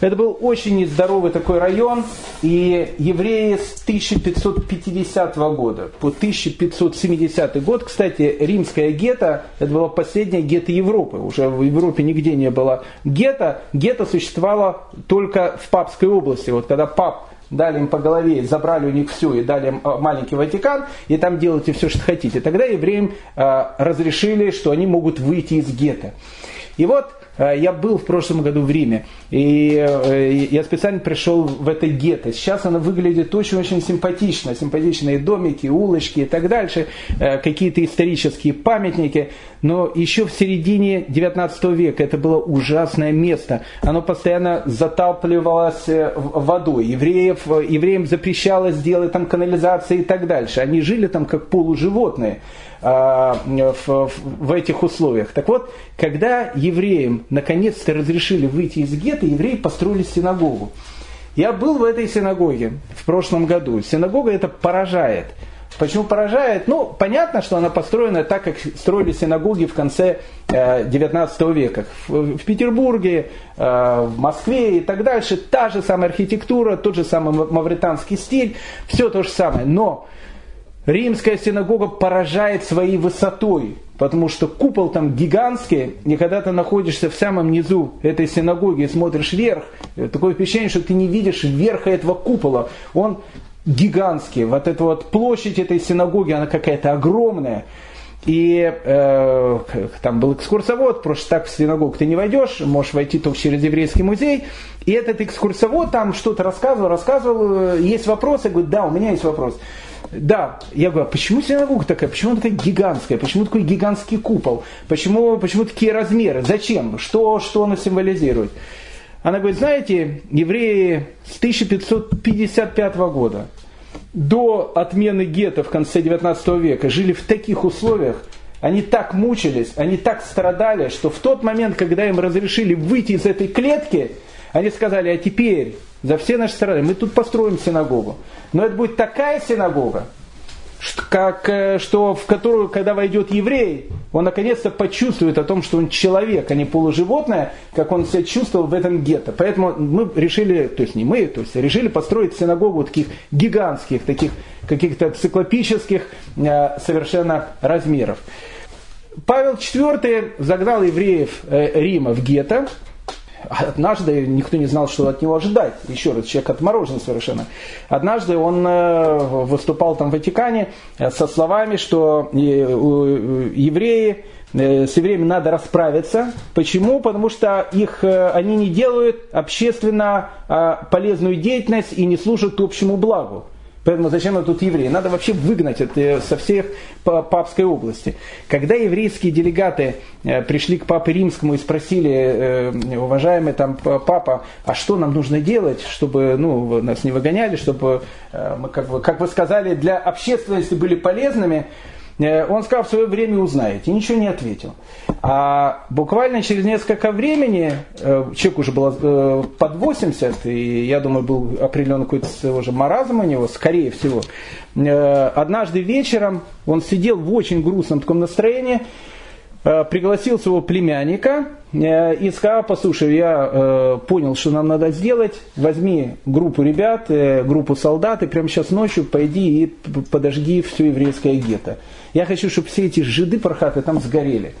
Это был очень нездоровый такой район, и евреи с 1550 года по 1570 год, кстати, римская гетто, это была последняя гетто Европы, уже в Европе нигде не было гетто, гетто существовало только в Папской области, вот когда пап дали им по голове, забрали у них все и дали им а, маленький Ватикан, и там делайте все, что хотите. Тогда евреям э, разрешили, что они могут выйти из гетто. И вот я был в прошлом году в Риме, и э, я специально пришел в это гетто. Сейчас оно выглядит очень-очень симпатично. Симпатичные домики, улочки и так дальше, э, какие-то исторические памятники. Но еще в середине 19 века это было ужасное место. Оно постоянно затапливалось водой. Евреев, евреям запрещалось делать там канализации и так дальше. Они жили там как полуживотные. А, в, в этих условиях. Так вот, когда евреям наконец-то разрешили выйти из гетто, евреи построили синагогу. Я был в этой синагоге в прошлом году. Синагога это поражает. Почему поражает? Ну, понятно, что она построена так, как строили синагоги в конце э, 19 века. В, в Петербурге, э, в Москве и так дальше. Та же самая архитектура, тот же самый мавританский стиль, все то же самое. Но Римская синагога поражает своей высотой, потому что купол там гигантский, и когда ты находишься в самом низу этой синагоги и смотришь вверх, такое впечатление, что ты не видишь верха этого купола. Он гигантский. Вот эта вот площадь этой синагоги, она какая-то огромная. И э, там был экскурсовод, просто так в синагогу ты не войдешь, можешь войти только через еврейский музей. И этот экскурсовод там что-то рассказывал, рассказывал, э, есть вопросы, я говорю, да, у меня есть вопрос. Да, я говорю, а почему синагога такая, почему она такая гигантская, почему такой гигантский купол, почему, почему такие размеры, зачем, что, что она символизирует? Она говорит, знаете, евреи с 1555 года до отмены гетто в конце 19 века жили в таких условиях, они так мучились, они так страдали, что в тот момент, когда им разрешили выйти из этой клетки, они сказали, а теперь за все наши страдания мы тут построим синагогу. Но это будет такая синагога, как, э, что в которую, когда войдет еврей, он наконец-то почувствует о том, что он человек, а не полуживотное, как он себя чувствовал в этом гетто. Поэтому мы решили, то есть не мы, то есть решили построить синагогу таких гигантских, таких каких-то циклопических э, совершенно размеров. Павел IV загнал евреев э, Рима в гетто, Однажды никто не знал, что от него ожидать. Еще раз, человек отморожен совершенно. Однажды он э, выступал там в Ватикане э, со словами, что э, евреи с евреями надо расправиться. Почему? Потому что их, они не делают общественно полезную деятельность и не служат общему благу. Поэтому зачем нам тут евреи? Надо вообще выгнать это со всех папской области. Когда еврейские делегаты э, пришли к папе римскому и спросили, э, уважаемый там папа, а что нам нужно делать, чтобы ну, нас не выгоняли, чтобы э, мы, как вы, как вы сказали, для общественности были полезными, Э, он сказал, в свое время узнаете. Ничего не ответил. А буквально через несколько времени, э, человек уже был э, под 80, и я думаю, был определенный какой-то уже маразм у него, скорее всего. Однажды вечером он сидел в очень грустном таком настроении, пригласил своего племянника и сказал, послушай, я понял, что нам надо сделать, возьми группу ребят, группу солдат, и прямо сейчас ночью пойди и подожги все еврейское гетто. Я хочу, чтобы все эти жиды пархаты там сгорели.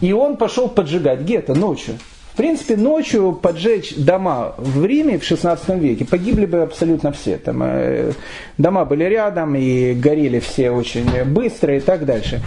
И он пошел поджигать гетто ночью. В принципе, ночью поджечь дома в Риме в 16 веке погибли бы абсолютно все. Там, э, дома были рядом и горели все очень быстро и так дальше.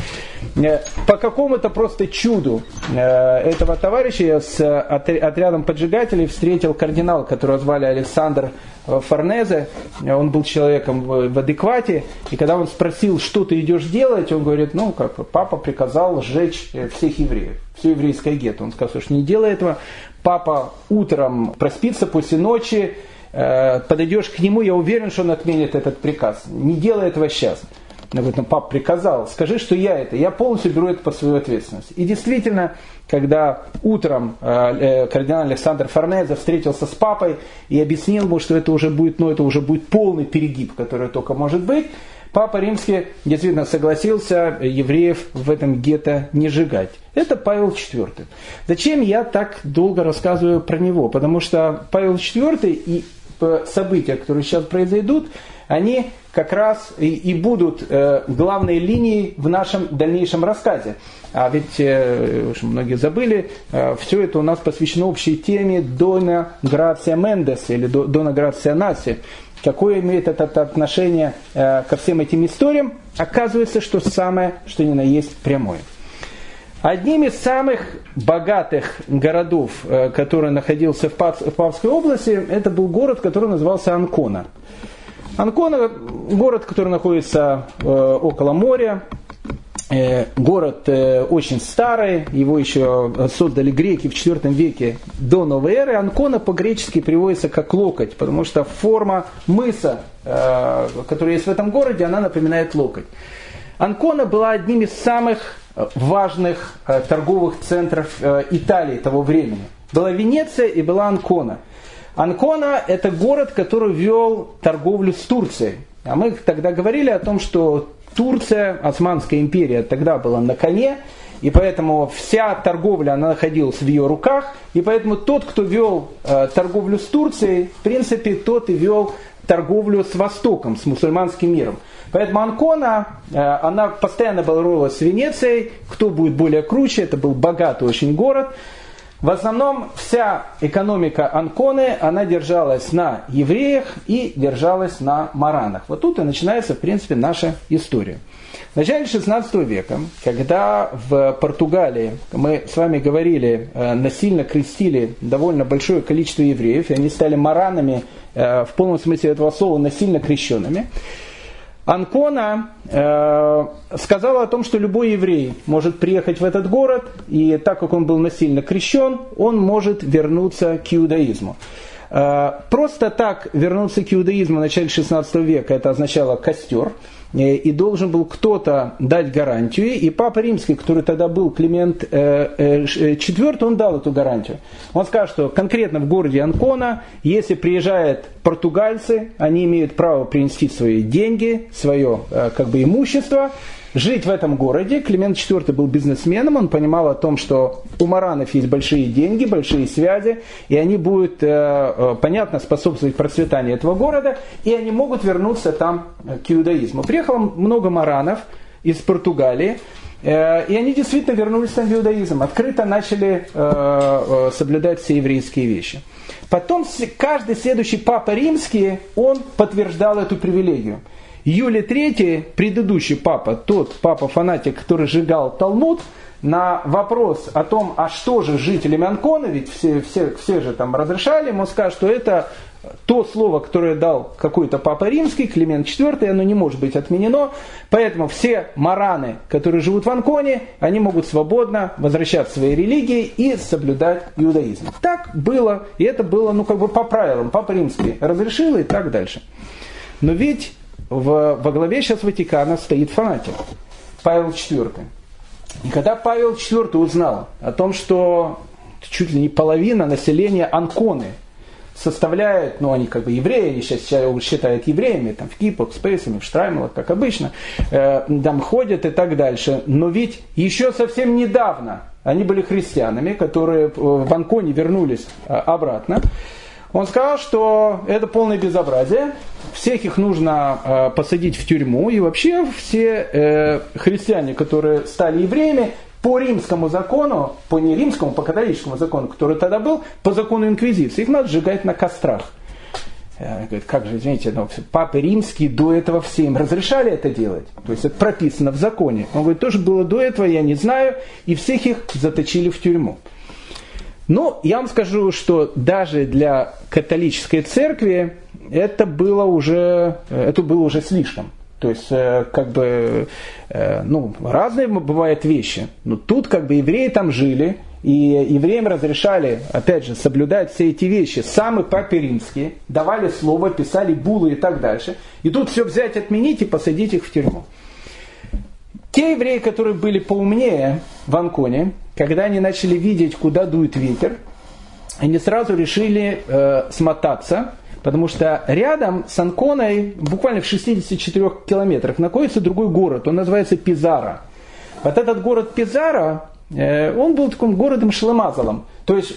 Э, по какому-то просто чуду э, этого товарища с отрядом поджигателей встретил кардинал, которого звали Александр Форнезе, он был человеком в адеквате, и когда он спросил, что ты идешь делать, он говорит, ну, как папа приказал сжечь всех евреев, все еврейское гетто. Он сказал, что не делай этого, папа утром проспится после ночи, э, подойдешь к нему, я уверен, что он отменит этот приказ. Не делай этого сейчас. Он говорит, ну пап приказал, скажи, что я это, я полностью беру это под свою ответственность. И действительно, когда утром э, э, кардинал Александр Форнезе встретился с папой и объяснил ему, что это уже будет, ну, это уже будет полный перегиб, который только может быть, Папа Римский действительно согласился евреев в этом гетто не сжигать. Это Павел IV. Зачем я так долго рассказываю про него? Потому что Павел IV и события, которые сейчас произойдут, они как раз и, и будут э, главной линией в нашем дальнейшем рассказе. А ведь, э, многие забыли, э, все это у нас посвящено общей теме Дона Грация Мендес или Дона Грация Наси. Какое имеет это отношение э, ко всем этим историям? Оказывается, что самое, что ни на есть прямое. Одним из самых богатых городов, э, который находился в Павской области, это был город, который назывался Анкона. Анкона – город, который находится э, около моря, город очень старый, его еще создали греки в IV веке до новой эры. Анкона по-гречески переводится как локоть, потому что форма мыса, которая есть в этом городе, она напоминает локоть. Анкона была одним из самых важных э, торговых центров э, Италии того времени. Была Венеция и была Анкона. Анкона – это город, который вел торговлю с Турцией. А мы тогда говорили о том, что Турция, Османская империя тогда была на коне, и поэтому вся торговля она находилась в ее руках, и поэтому тот, кто вел э, торговлю с Турцией, в принципе, тот и вел торговлю с Востоком, с мусульманским миром. Поэтому Анкона, э, она постоянно боролась с Венецией, кто будет более круче, это был богатый очень город. В основном вся экономика Анконы, она держалась на евреях и держалась на маранах. Вот тут и начинается, в принципе, наша история. В начале 16 века, когда в Португалии, мы с вами говорили, э, насильно крестили довольно большое количество евреев, и они стали маранами э, в полном смысле этого слова, насильно крещенными, Анкона э, сказала о том, что любой еврей может приехать в этот город, и так как он был насильно крещен, он может вернуться к иудаизму. Э, просто так вернуться к иудаизму в начале 16 века, это означало костер. Э, и должен был кто-то дать гарантию, и Папа Римский, который тогда был Климент IV, он дал эту гарантию. Он сказал, что конкретно в городе Анкона, если приезжают португальцы, они имеют право принести свои деньги, свое как бы имущество, жить в этом городе. Климент IV был бизнесменом, он понимал о том, что у маранов есть большие деньги, большие связи, и они будут, э, э, понятно, способствовать процветанию этого города, и они могут вернуться там к иудаизму. Приехало много маранов из Португалии, э, и они действительно вернулись там в иудаизм, открыто начали соблюдать все еврейские вещи. Потом каждый следующий папа римский, он подтверждал эту привилегию. Юлий III, предыдущий папа, тот папа-фанатик, который сжигал Талмуд, на вопрос о том, а что же жителям Анкона, ведь все, все, все же там разрешали, ему скажут, что это то слово, которое дал какой-то папа римский, Климент IV, оно не может быть отменено, поэтому все мараны, которые живут в Анконе, они могут свободно возвращаться к своей религии и соблюдать иудаизм. Так было, и это было, ну, как бы по правилам, папа римский разрешил и так дальше. Но ведь в, во главе сейчас Ватикана стоит фанатик, Павел IV. И когда Павел IV узнал о том, что чуть ли не половина населения Анконы составляет, ну они как бы евреи, они сейчас считают евреями, там в Кипах, Спейсами, в Штраймелах, как обычно, э, там ходят и так дальше. Но ведь еще совсем недавно они были христианами, которые в Анконе вернулись э, обратно. Он сказал, что это полное безобразие, всех их нужно э, посадить в тюрьму, и вообще все э, христиане, которые стали евреями, по римскому закону, по не римскому, по католическому закону, который тогда был, по закону инквизиции, их надо сжигать на кострах. Э, говорит, как же, извините, но папы римские до этого все им разрешали это делать. То есть это прописано в законе. Он говорит, тоже было до этого, я не знаю, и всех их заточили в тюрьму. Но я вам скажу, что даже для католической церкви это было уже, это было уже слишком. То есть, э, как бы, э, ну, разные бывают вещи. Но тут, как бы, евреи там жили, и евреям разрешали, опять же, соблюдать все эти вещи. Самые папе римские давали слово, писали булы и так дальше. И тут все взять, отменить и посадить их в тюрьму. Те евреи, которые были поумнее в Анконе, когда они начали видеть, куда дует ветер, они сразу решили э, смотаться, потому что рядом с Анконой, буквально в 64 километрах, находится другой город, он называется Пизара. Вот этот город Пизара, он был таким городом шлемазалом. То есть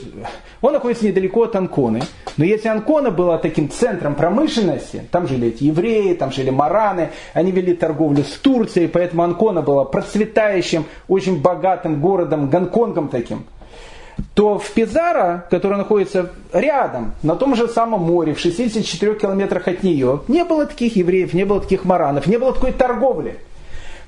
он находится недалеко от Анконы. Но если Анкона была таким центром промышленности, там жили эти евреи, там жили мараны, они вели торговлю с Турцией, поэтому Анкона была процветающим, очень богатым городом, Гонконгом таким то в Пизаро, который находится рядом, на том же самом море, в 64 километрах от нее, не было таких евреев, не было таких маранов, не было такой торговли.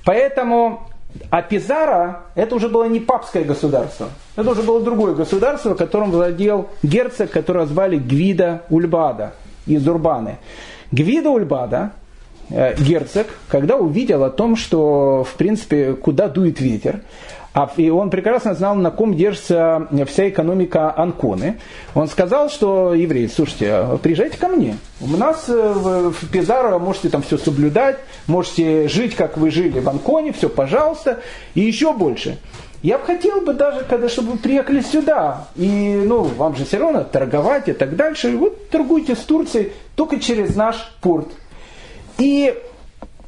Поэтому а Пизара это уже было не папское государство. Это уже было другое государство, которым владел герцог, которого звали Гвида Ульбада из Урбаны. Гвида Ульбада, э, герцог, когда увидел о том, что, в принципе, куда дует ветер, и он прекрасно знал, на ком держится вся экономика Анконы. Он сказал, что евреи, слушайте, а приезжайте ко мне. У нас э, в Пизаро можете там все соблюдать, можете жить, как вы жили в Анконе, все, пожалуйста, и еще больше. Я бы хотел бы даже, когда, чтобы вы приехали сюда, и ну, вам же все равно торговать и так дальше, вот торгуйте с Турцией только через наш порт. И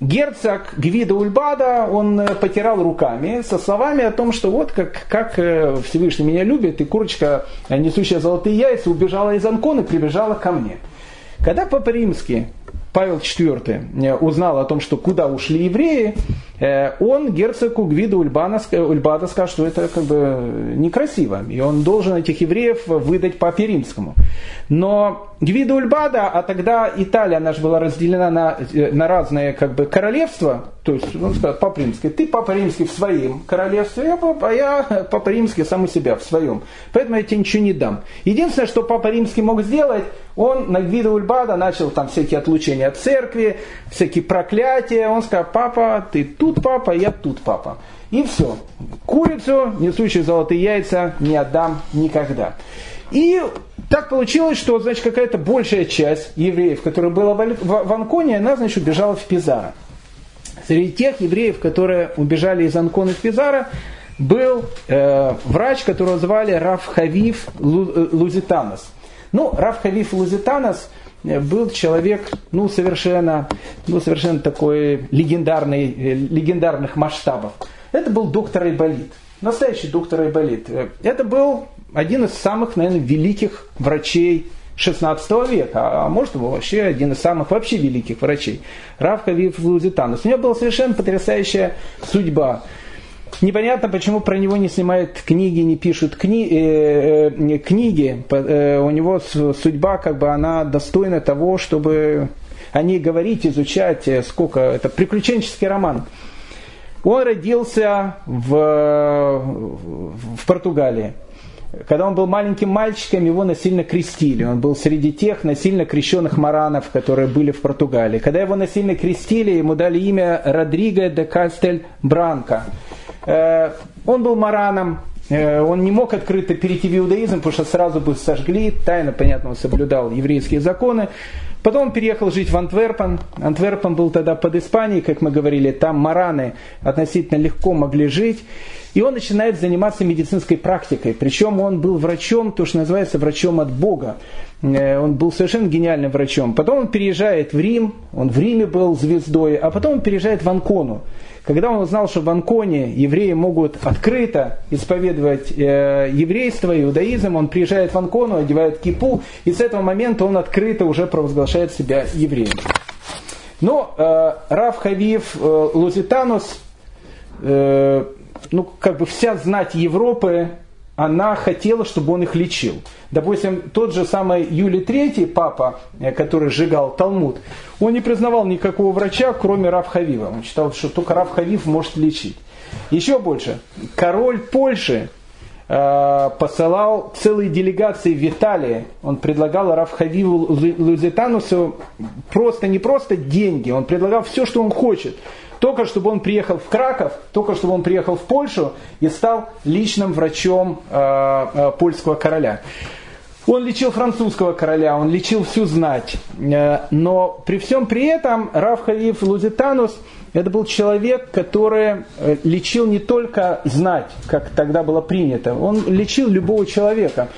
герцог Гвида Ульбада, он э, потирал руками со словами о том, что вот как, как э, Всевышний меня любит, и курочка, э, несущая золотые яйца, убежала из Анкона прибежала ко мне. Когда Папа Римский Павел IV узнал о том, что куда ушли евреи, он герцогу Гвида Ульбана, Ульбада сказал, что это как бы некрасиво, и он должен этих евреев выдать Папе Римскому. Но Гвида Ульбада, а тогда Италия, она же была разделена на, э, на разные как бы, королевства, то есть, он сказал, Папа Римский, ты Папа Римский в своем королевстве, я, а я Папа Римский сам у себя в своем. Поэтому я тебе ничего не дам. Единственное, что Папа Римский мог сделать, он на Гвида Ульбада начал там всякие отлучения от церкви, всякие проклятия. Он сказал, папа, ты тут папа, я тут папа. И все. Курицу, несущую золотые яйца, не отдам никогда. И так получилось, что значит, какая-то большая часть евреев, которая была в Анконе, она, значит, убежала в Пизаро. Среди тех евреев, которые убежали из Анкона Пизара, был э, врач, которого звали Раф Хавив Лузитанос. Ну, Раф Хавив Лузитанос был человек, ну, совершенно, ну, совершенно такой легендарный, легендарных масштабов. Это был доктор Айболит, настоящий доктор Айболит. Это был один из самых, наверное, великих врачей 16 века, а может вообще один из самых вообще великих врачей, Раф Хавив Лузитанус. У него была совершенно потрясающая судьба. Непонятно, почему про него не снимают книги, не пишут кни, э, э, книги. Э, у него судьба, как бы, она достойна того, чтобы о ней говорить, изучать. Э, сколько это приключенческий роман. Он родился в, в Португалии. Когда он был маленьким мальчиком, его насильно крестили. Он был среди тех насильно крещенных маранов, которые были в Португалии. Когда его насильно крестили, ему дали имя Родриго де Кастель Бранко. Э, он был мараном, он не мог открыто перейти в иудаизм, потому что сразу бы сожгли, тайно, понятно, он соблюдал еврейские законы. Потом он переехал жить в Антверпен. Антверпен был тогда под Испанией, как мы говорили, там мараны относительно легко могли жить. И он начинает заниматься медицинской практикой. Причем он был врачом, то, что называется врачом от Бога. Э, он был совершенно гениальным врачом. Потом он переезжает в Рим, он в Риме был звездой, а потом он переезжает в Анкону. Когда он узнал, что в Анконе евреи могут открыто исповедовать э, еврейство, иудаизм, он приезжает в Анкону, одевает кипу, и с этого момента он открыто уже провозглашает себя евреем. Но э, Рав Хавиев э, Лузитанус, э, ну, как бы вся знать Европы она хотела, чтобы он их лечил. Допустим, тот же самый Юлий III, папа, э, который сжигал Талмуд, он не признавал никакого врача, кроме Равхавива. Он считал, что только Равхавив может лечить. Еще больше. Король Польши э, посылал целые делегации в Италии. Он предлагал Равхавиву Лузитанусу просто, не просто деньги, он предлагал все, что он хочет только чтобы он приехал в Краков, только чтобы он приехал в Польшу и стал личным врачом э, э, польского короля. Он лечил французского короля, он лечил всю знать. Э, но при всем при этом Халиф Лузитанус это был человек, который лечил не только знать, как тогда было принято, он лечил любого человека.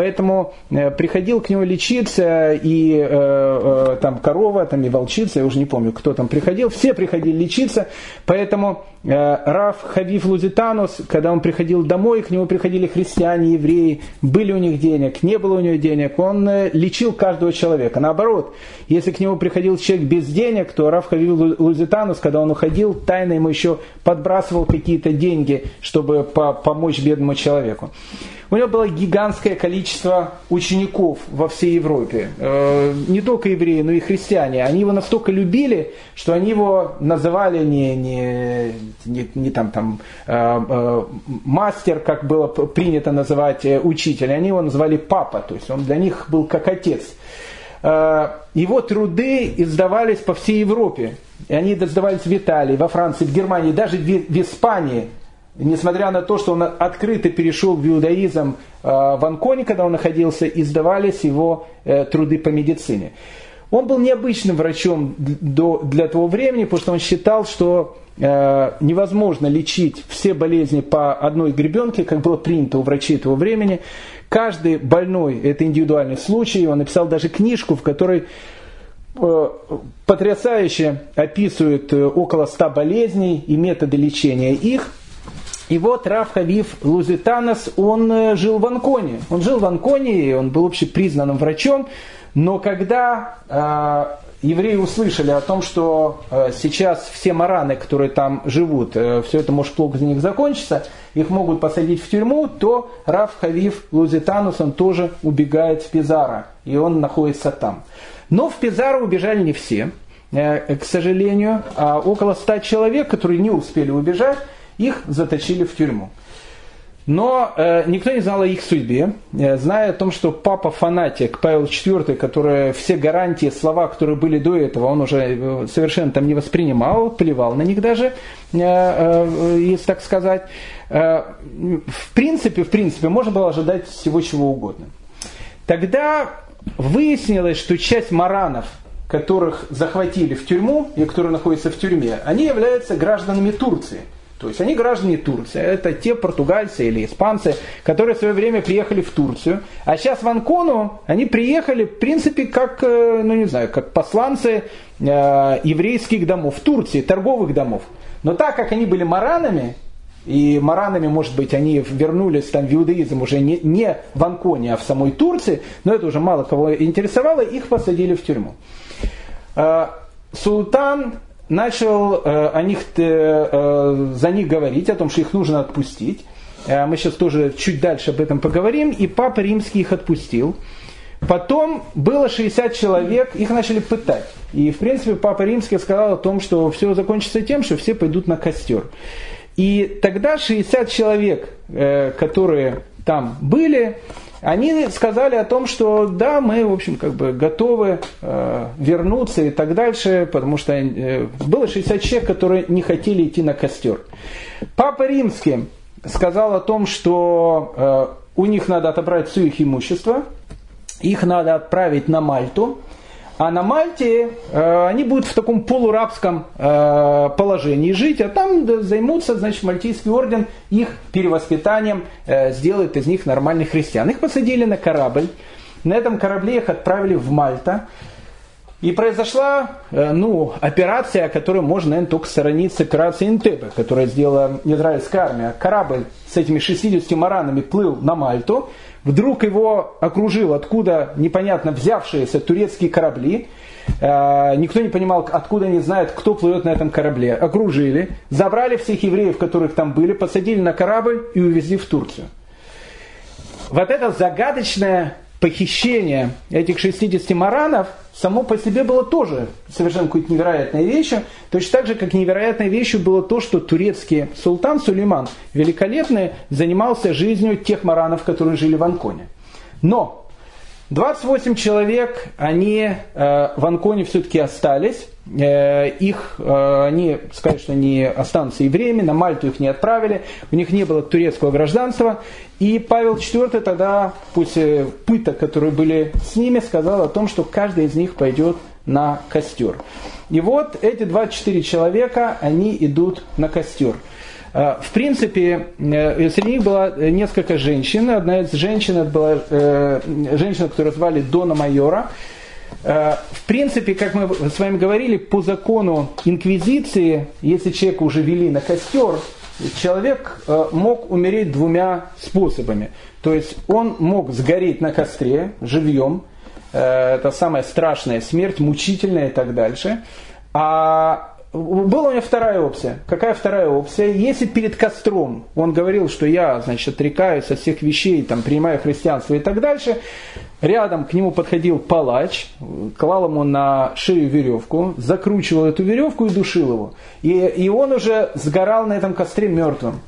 Поэтому э, приходил к нему лечиться и э, э, там корова, там и волчица, я уже не помню, кто там приходил, все приходили лечиться, поэтому Раф Хавиф Лузитанус, когда он приходил домой, к нему приходили христиане, евреи, были у них денег, не было у него денег, он лечил каждого человека. Наоборот, если к нему приходил человек без денег, то Раф Хавиф Лузитанус, когда он уходил, тайно ему еще подбрасывал какие-то деньги, чтобы по помочь бедному человеку. У него было гигантское количество учеников во всей Европе. Э, не только евреи, но и христиане. Они его настолько любили, что они его называли не, не, не, не там, там, э, э, мастер, как было принято называть учителя. Они его называли папа. То есть он для них был как отец. Его труды издавались по всей Европе. И они издавались в Италии, во Франции, в Германии, даже в Испании несмотря на то, что он открыто перешел в иудаизм э, в Анконе, когда он находился, издавались его э, труды по медицине. Он был необычным врачом для того времени, потому что он считал, что э, невозможно лечить все болезни по одной гребенке, как было принято у врачей того времени. Каждый больной – это индивидуальный случай. Он написал даже книжку, в которой потрясающе описывает около ста болезней и методы лечения их – и вот Раф Хавив Лузитанос, он э, жил в Анконе. Он жил в Анконе, он был вообще признанным врачом, но когда э, евреи услышали о том, что э, сейчас все мараны, которые там живут, э, все это может плохо для них закончиться, их могут посадить в тюрьму, то Раф Хавив Лузитанус, он тоже убегает в Пизара, и он находится там. Но в Пизару убежали не все, э, к сожалению, а около ста человек, которые не успели убежать, их заточили в тюрьму. Но э, никто не знал о их судьбе, э, зная о том, что папа фанатик Павел IV, который все гарантии, слова, которые были до этого, он уже э, совершенно там не воспринимал, плевал на них даже, э, э, если так сказать. Э, в принципе, в принципе, можно было ожидать всего чего угодно. Тогда выяснилось, что часть маранов которых захватили в тюрьму и которые находятся в тюрьме, они являются гражданами Турции. То есть они граждане Турции, это те португальцы или испанцы, которые в свое время приехали в Турцию, а сейчас в Анкону они приехали, в принципе, как, э, ну не знаю, как посланцы э, еврейских домов в Турции, торговых домов. Но так как они были маранами, и маранами, может быть, они вернулись там в иудаизм уже не, не в Анконе, а в самой Турции, но это уже мало кого интересовало, их посадили в тюрьму. Э, султан начал э, о них, э, э, за них говорить, о том, что их нужно отпустить. Мы сейчас тоже чуть дальше об этом поговорим. И Папа Римский их отпустил. Потом было 60 человек, их начали пытать. И, в принципе, Папа Римский сказал о том, что все закончится тем, что все пойдут на костер. И тогда 60 человек, которые там были, они сказали о том, что да, мы, в общем, как бы готовы э, вернуться и так дальше, потому что э, было 60 человек, которые не хотели идти на костер. Папа Римский сказал о том, что э, у них надо отобрать все их имущество, их надо отправить на Мальту, а на Мальте э, они будут в таком полурабском э, положении жить, а там займутся, значит, Мальтийский орден их перевоспитанием, э, сделает из них нормальных христиан. Их посадили на корабль, на этом корабле их отправили в Мальта. И произошла э, ну, операция, которую можно, наверное, только сторониться операции Интебе, которая сделала израильская армия. Корабль с этими 60 маранами плыл на Мальту, Вдруг его окружил откуда непонятно взявшиеся турецкие корабли. Э, никто не понимал, откуда они знают, кто плывет на этом корабле. Окружили, забрали всех евреев, которых там были, посадили на корабль и увезли в Турцию. Вот это загадочное похищение этих 60 маранов само по себе было тоже совершенно какой-то невероятной вещью. Точно так же, как невероятной вещью было то, что турецкий султан Сулейман великолепный занимался жизнью тех маранов, которые жили в Анконе. Но 28 человек, они э, в Анконе все-таки остались. Э, их, э, они сказали, что они останутся евреями, на Мальту их не отправили, у них не было турецкого гражданства. И Павел IV тогда, после пыток, которые были с ними, сказал о том, что каждый из них пойдет на костер. И вот эти 24 человека, они идут на костер. Э, в принципе, э, среди них было несколько женщин. Одна из женщин это была э, женщина, которую звали Дона Майора. В принципе, как мы с вами говорили, по закону инквизиции, если человека уже вели на костер, человек мог умереть двумя способами. То есть он мог сгореть на костре живьем, это самая страшная смерть, мучительная и так дальше. А была у меня вторая опция. Какая вторая опция? Если перед костром он говорил, что я, значит, отрекаюсь от всех вещей, там, принимаю христианство и так дальше, рядом к нему подходил палач, клал ему на шею веревку, закручивал эту веревку и душил его. И, и он уже сгорал на этом костре мертвым.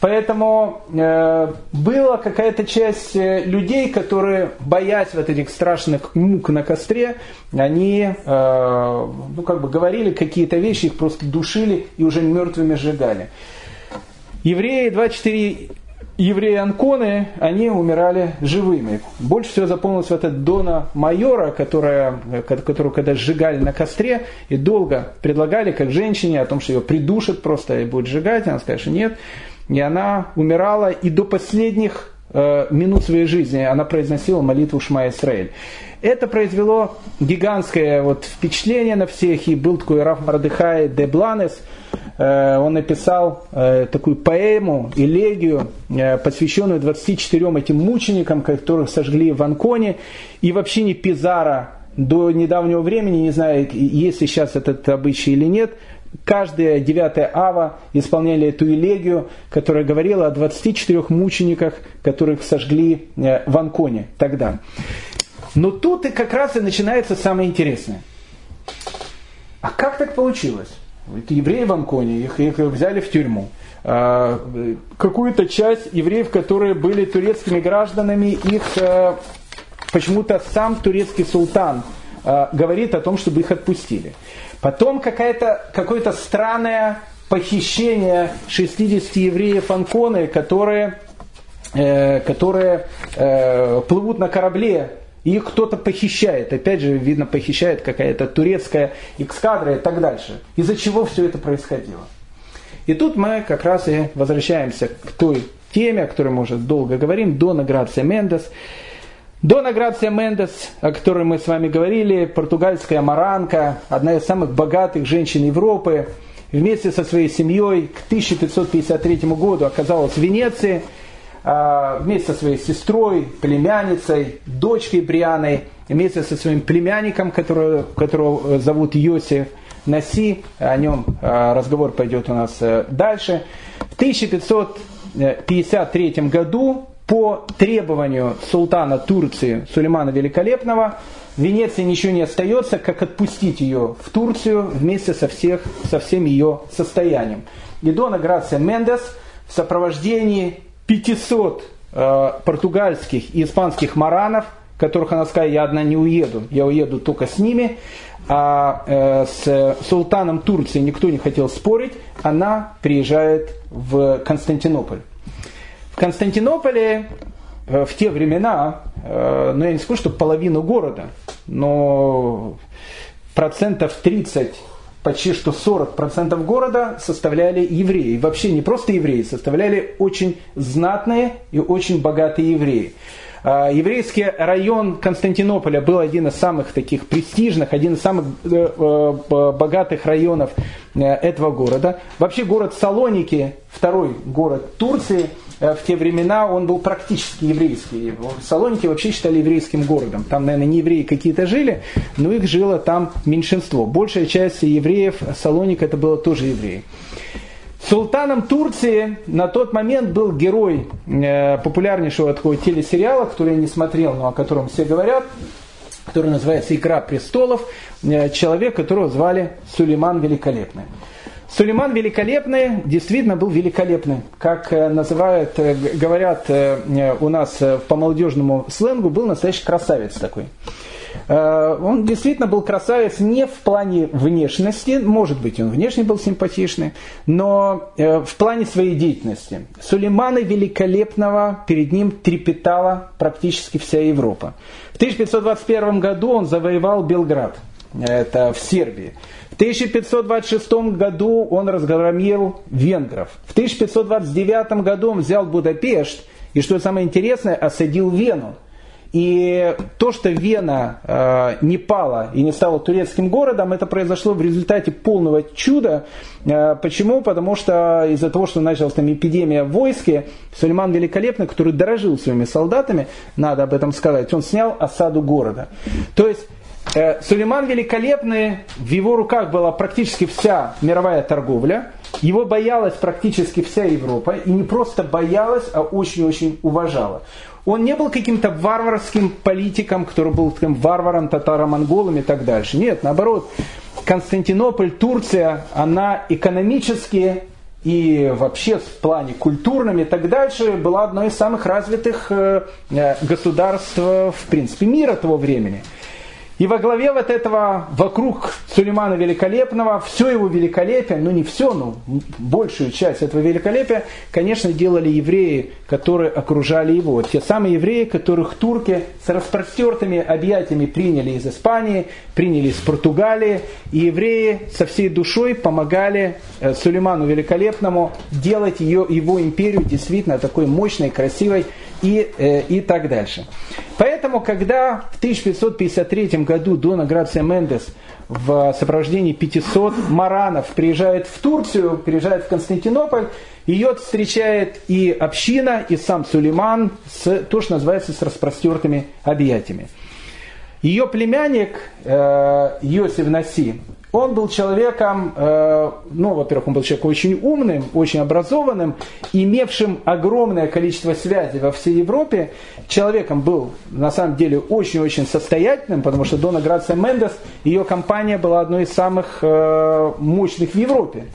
Поэтому э, была какая-то часть э, людей, которые, боясь вот этих страшных мук на костре, они э, ну, как бы говорили какие-то вещи, их просто душили и уже мертвыми сжигали. Евреи, 24 евреи Анконы, они умирали живыми. Больше всего запомнилась вот эта Дона Майора, которая, которую когда сжигали на костре и долго предлагали как женщине о том, что ее придушат просто и будут сжигать. Она сказала, что нет. И она умирала, и до последних э, минут своей жизни она произносила молитву Шма Исраэль. Это произвело гигантское вот впечатление на всех, и был такой Раф Мардыхай де Бланес, э, он написал э, такую поэму, элегию, посвященную 24 этим мученикам, которых сожгли в Анконе, и вообще не Пизара до недавнего времени, не знаю, есть ли сейчас этот обычай или нет, каждое 9 ава исполняли эту элегию, которая говорила о 24 мучениках, которых сожгли э, в Анконе тогда. Но тут и как раз и начинается самое интересное. А как так получилось? Это евреи в Анконе, их, их взяли в тюрьму. А, какую-то часть евреев, которые были турецкими гражданами, их а, почему-то сам турецкий султан а, говорит о том, чтобы их отпустили. Потом какая-то, какое-то странное похищение 60 евреев Анконы, которые, э, которые э, плывут на корабле их кто-то похищает. Опять же, видно, похищает какая-то турецкая эскадра и так дальше. Из-за чего все это происходило? И тут мы как раз и возвращаемся к той теме, о которой мы уже долго говорим, Дона Грация Мендес. Дона Грация Мендес, о которой мы с вами говорили, португальская маранка, одна из самых богатых женщин Европы, вместе со своей семьей к 1553 году оказалась в Венеции, а, вместе со своей сестрой, племянницей, дочкой Брианой, вместе со своим племянником, которого, которого зовут Йосиф Наси, о нем а, разговор пойдет у нас э, дальше. В 1553 году по требованию султана Турции Сулеймана Великолепного Венеции ничего не остается, как отпустить ее в Турцию вместе со, всех, со всем ее состоянием. И Дона Грация Мендес в сопровождении 500 э, португальских и испанских маранов, которых она сказала, я одна не уеду, я уеду только с ними, а э, с султаном Турции никто не хотел спорить, она приезжает в Константинополь. Константинополе э, в те времена, э, ну я не скажу, что половину города, но процентов 30 почти что 40% города составляли евреи. Вообще не просто евреи, составляли очень знатные и очень богатые евреи. А, еврейский район Константинополя был один из самых таких престижных, один из самых э, богатых районов этого города. Вообще город Салоники, второй город Турции, в те времена он был практически еврейский. Салоники вообще считали еврейским городом. Там, наверное, не евреи какие-то жили, но их жило там меньшинство. Большая часть евреев Салоник это было тоже евреи. Султаном Турции на тот момент был герой э, популярнейшего такого телесериала, который я не смотрел, но о котором все говорят, который называется «Игра престолов», э, человек, которого звали Сулейман Великолепный. Сулейман Великолепный действительно был великолепный. Как э, называют, э, говорят э, у нас по молодежному сленгу, был настоящий красавец такой. Он действительно был красавец не в плане внешности, может быть, он внешне был симпатичный, но в плане своей деятельности. Сулеймана Великолепного перед ним трепетала практически вся Европа. В 1521 году он завоевал Белград, это в Сербии. В 1526 году он разгромил венгров. В 1529 году он взял Будапешт и, что самое интересное, осадил Вену. И то, что Вена э, не пала и не стала турецким городом, это произошло в результате полного чуда. Э, почему? Потому что из-за того, что началась там эпидемия в войске, Сулейман Великолепный, который дорожил своими солдатами, надо об этом сказать, он снял осаду города. То есть Сулейман Великолепный, в его руках была практически вся мировая торговля, его боялась практически вся Европа, и не просто боялась, а очень-очень уважала. Он не был каким-то варварским политиком, который был таким варваром, татаро-монголом и так дальше. Нет, наоборот, Константинополь, Турция, она экономически и вообще в плане культурном и так дальше была одной из самых развитых э, э, государств, в принципе, мира того времени. И во главе вот этого, вокруг Сулеймана Великолепного, все его великолепие, ну не все, но большую часть этого великолепия, конечно, делали евреи, которые окружали его. Те самые евреи, которых турки с распростертыми объятиями приняли из Испании, приняли из Португалии. И евреи со всей душой помогали э, Сулейману Великолепному делать ее, его империю действительно такой мощной, красивой и, э, и так дальше. Поэтому, когда в 1553 году Дона Грация Мендес в сопровождении 500 маранов приезжает в Турцию, приезжает в Константинополь, ее встречает и община, и сам Сулейман, с, то, что называется, с распростертыми объятиями. Ее племянник э, Йосиф Наси, он был человеком, э, ну, во-первых, он был человеком очень умным, очень образованным, имевшим огромное количество связей во всей Европе. Человеком был, на самом деле, очень-очень состоятельным, потому что Дона Грация Мендес, ее компания была одной из самых э, мощных в Европе.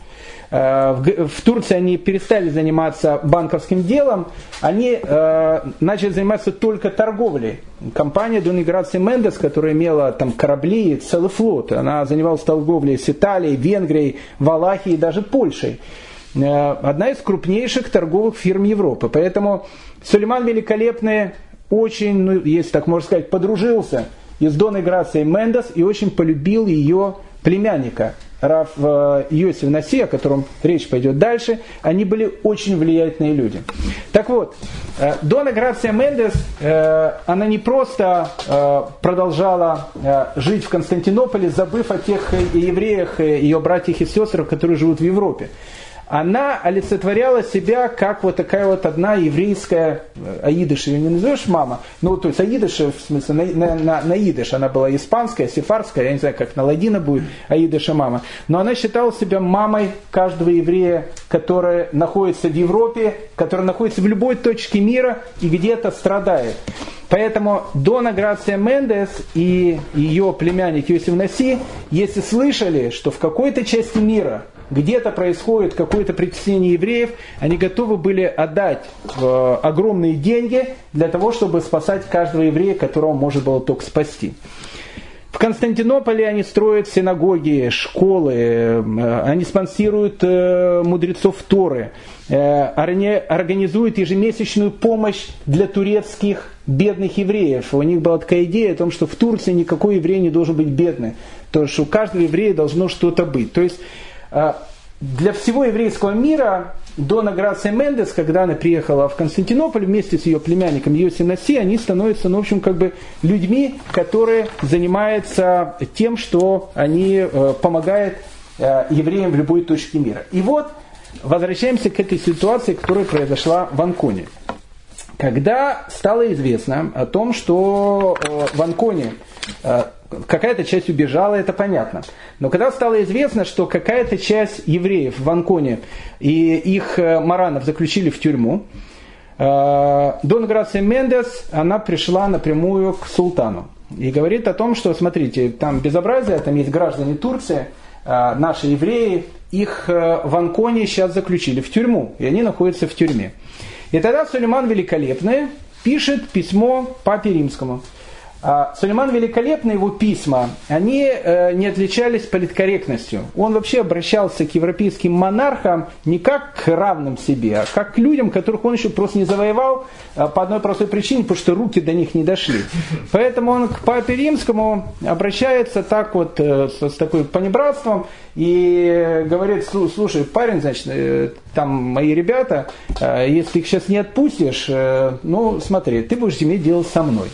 Э, в Турции они перестали заниматься банковским делом, они э, начали заниматься только торговлей. Компания Дуниграции Мендес, которая имела там корабли, целый флот, она занималась торговлей с Италией, Венгрией, Валахией и даже Польшей. Э, одна из крупнейших торговых фирм Европы. Поэтому Сулейман Великолепный очень, ну, если так можно сказать, подружился и с Доной Мендес и очень полюбил ее племянника Раф э, Йосиф Наси, о котором речь пойдет дальше, они были очень влиятельные люди. Так вот, э, Дона Грация Мендес, э, она не просто продолжала жить в Константинополе, забыв о тех евреях, ее братьях и сестрах, которые живут в Европе она олицетворяла себя как вот такая вот одна еврейская, э, аидыш. Ее не назовешь мама, ну то есть аидыш в смысле на, на, на, на идыш, она была испанская, сефарская, я не знаю, как на ладина будет аидыша мама, но она считала себя мамой каждого еврея, который находится в Европе, который находится в любой точке мира и где-то страдает. Поэтому Дона Грация Мендес и ее племянник Йосиф Наси, если слышали, что в какой-то части мира где-то происходит какое-то притеснение евреев, они готовы были отдать э, огромные деньги для того, чтобы спасать каждого еврея, которого можно было только спасти. В Константинополе они строят синагоги, школы, э, они спонсируют э, мудрецов Торы, они организуют ежемесячную помощь для турецких бедных евреев. У них была такая идея о том, что в Турции никакой еврей не должен быть бедным, то что у каждого еврея должно что-то быть. То есть для всего еврейского мира Дона Грация Мендес, когда она приехала в Константинополь вместе с ее племянником Йоси Наси, они становятся, ну, в общем, как бы людьми, которые занимаются тем, что они э, помогают э, евреям в любой точке мира. И вот возвращаемся к этой ситуации, которая произошла в Анконе. Когда стало известно о том, что э, в Анконе э, какая-то часть убежала, это понятно. Но когда стало известно, что какая-то часть евреев в Анконе и их э, маранов заключили в тюрьму, Дон Грация Мендес, она пришла напрямую к султану и говорит о том, что, смотрите, там безобразие, там есть граждане Турции, наши евреи, их в Анконе сейчас заключили в тюрьму, и они находятся в тюрьме. И тогда Сулейман Великолепный пишет письмо папе римскому. А Сулейман Великолепный, его письма, они э, не отличались политкорректностью. Он вообще обращался к европейским монархам не как к равным себе, а как к людям, которых он еще просто не завоевал а, по одной простой причине, потому что руки до них не дошли. Поэтому он к папе римскому обращается так вот, э, с, такой понебратством, и говорит, слушай, парень, значит, э, там мои ребята, если их сейчас не отпустишь, ну смотри, ты будешь иметь дело со мной.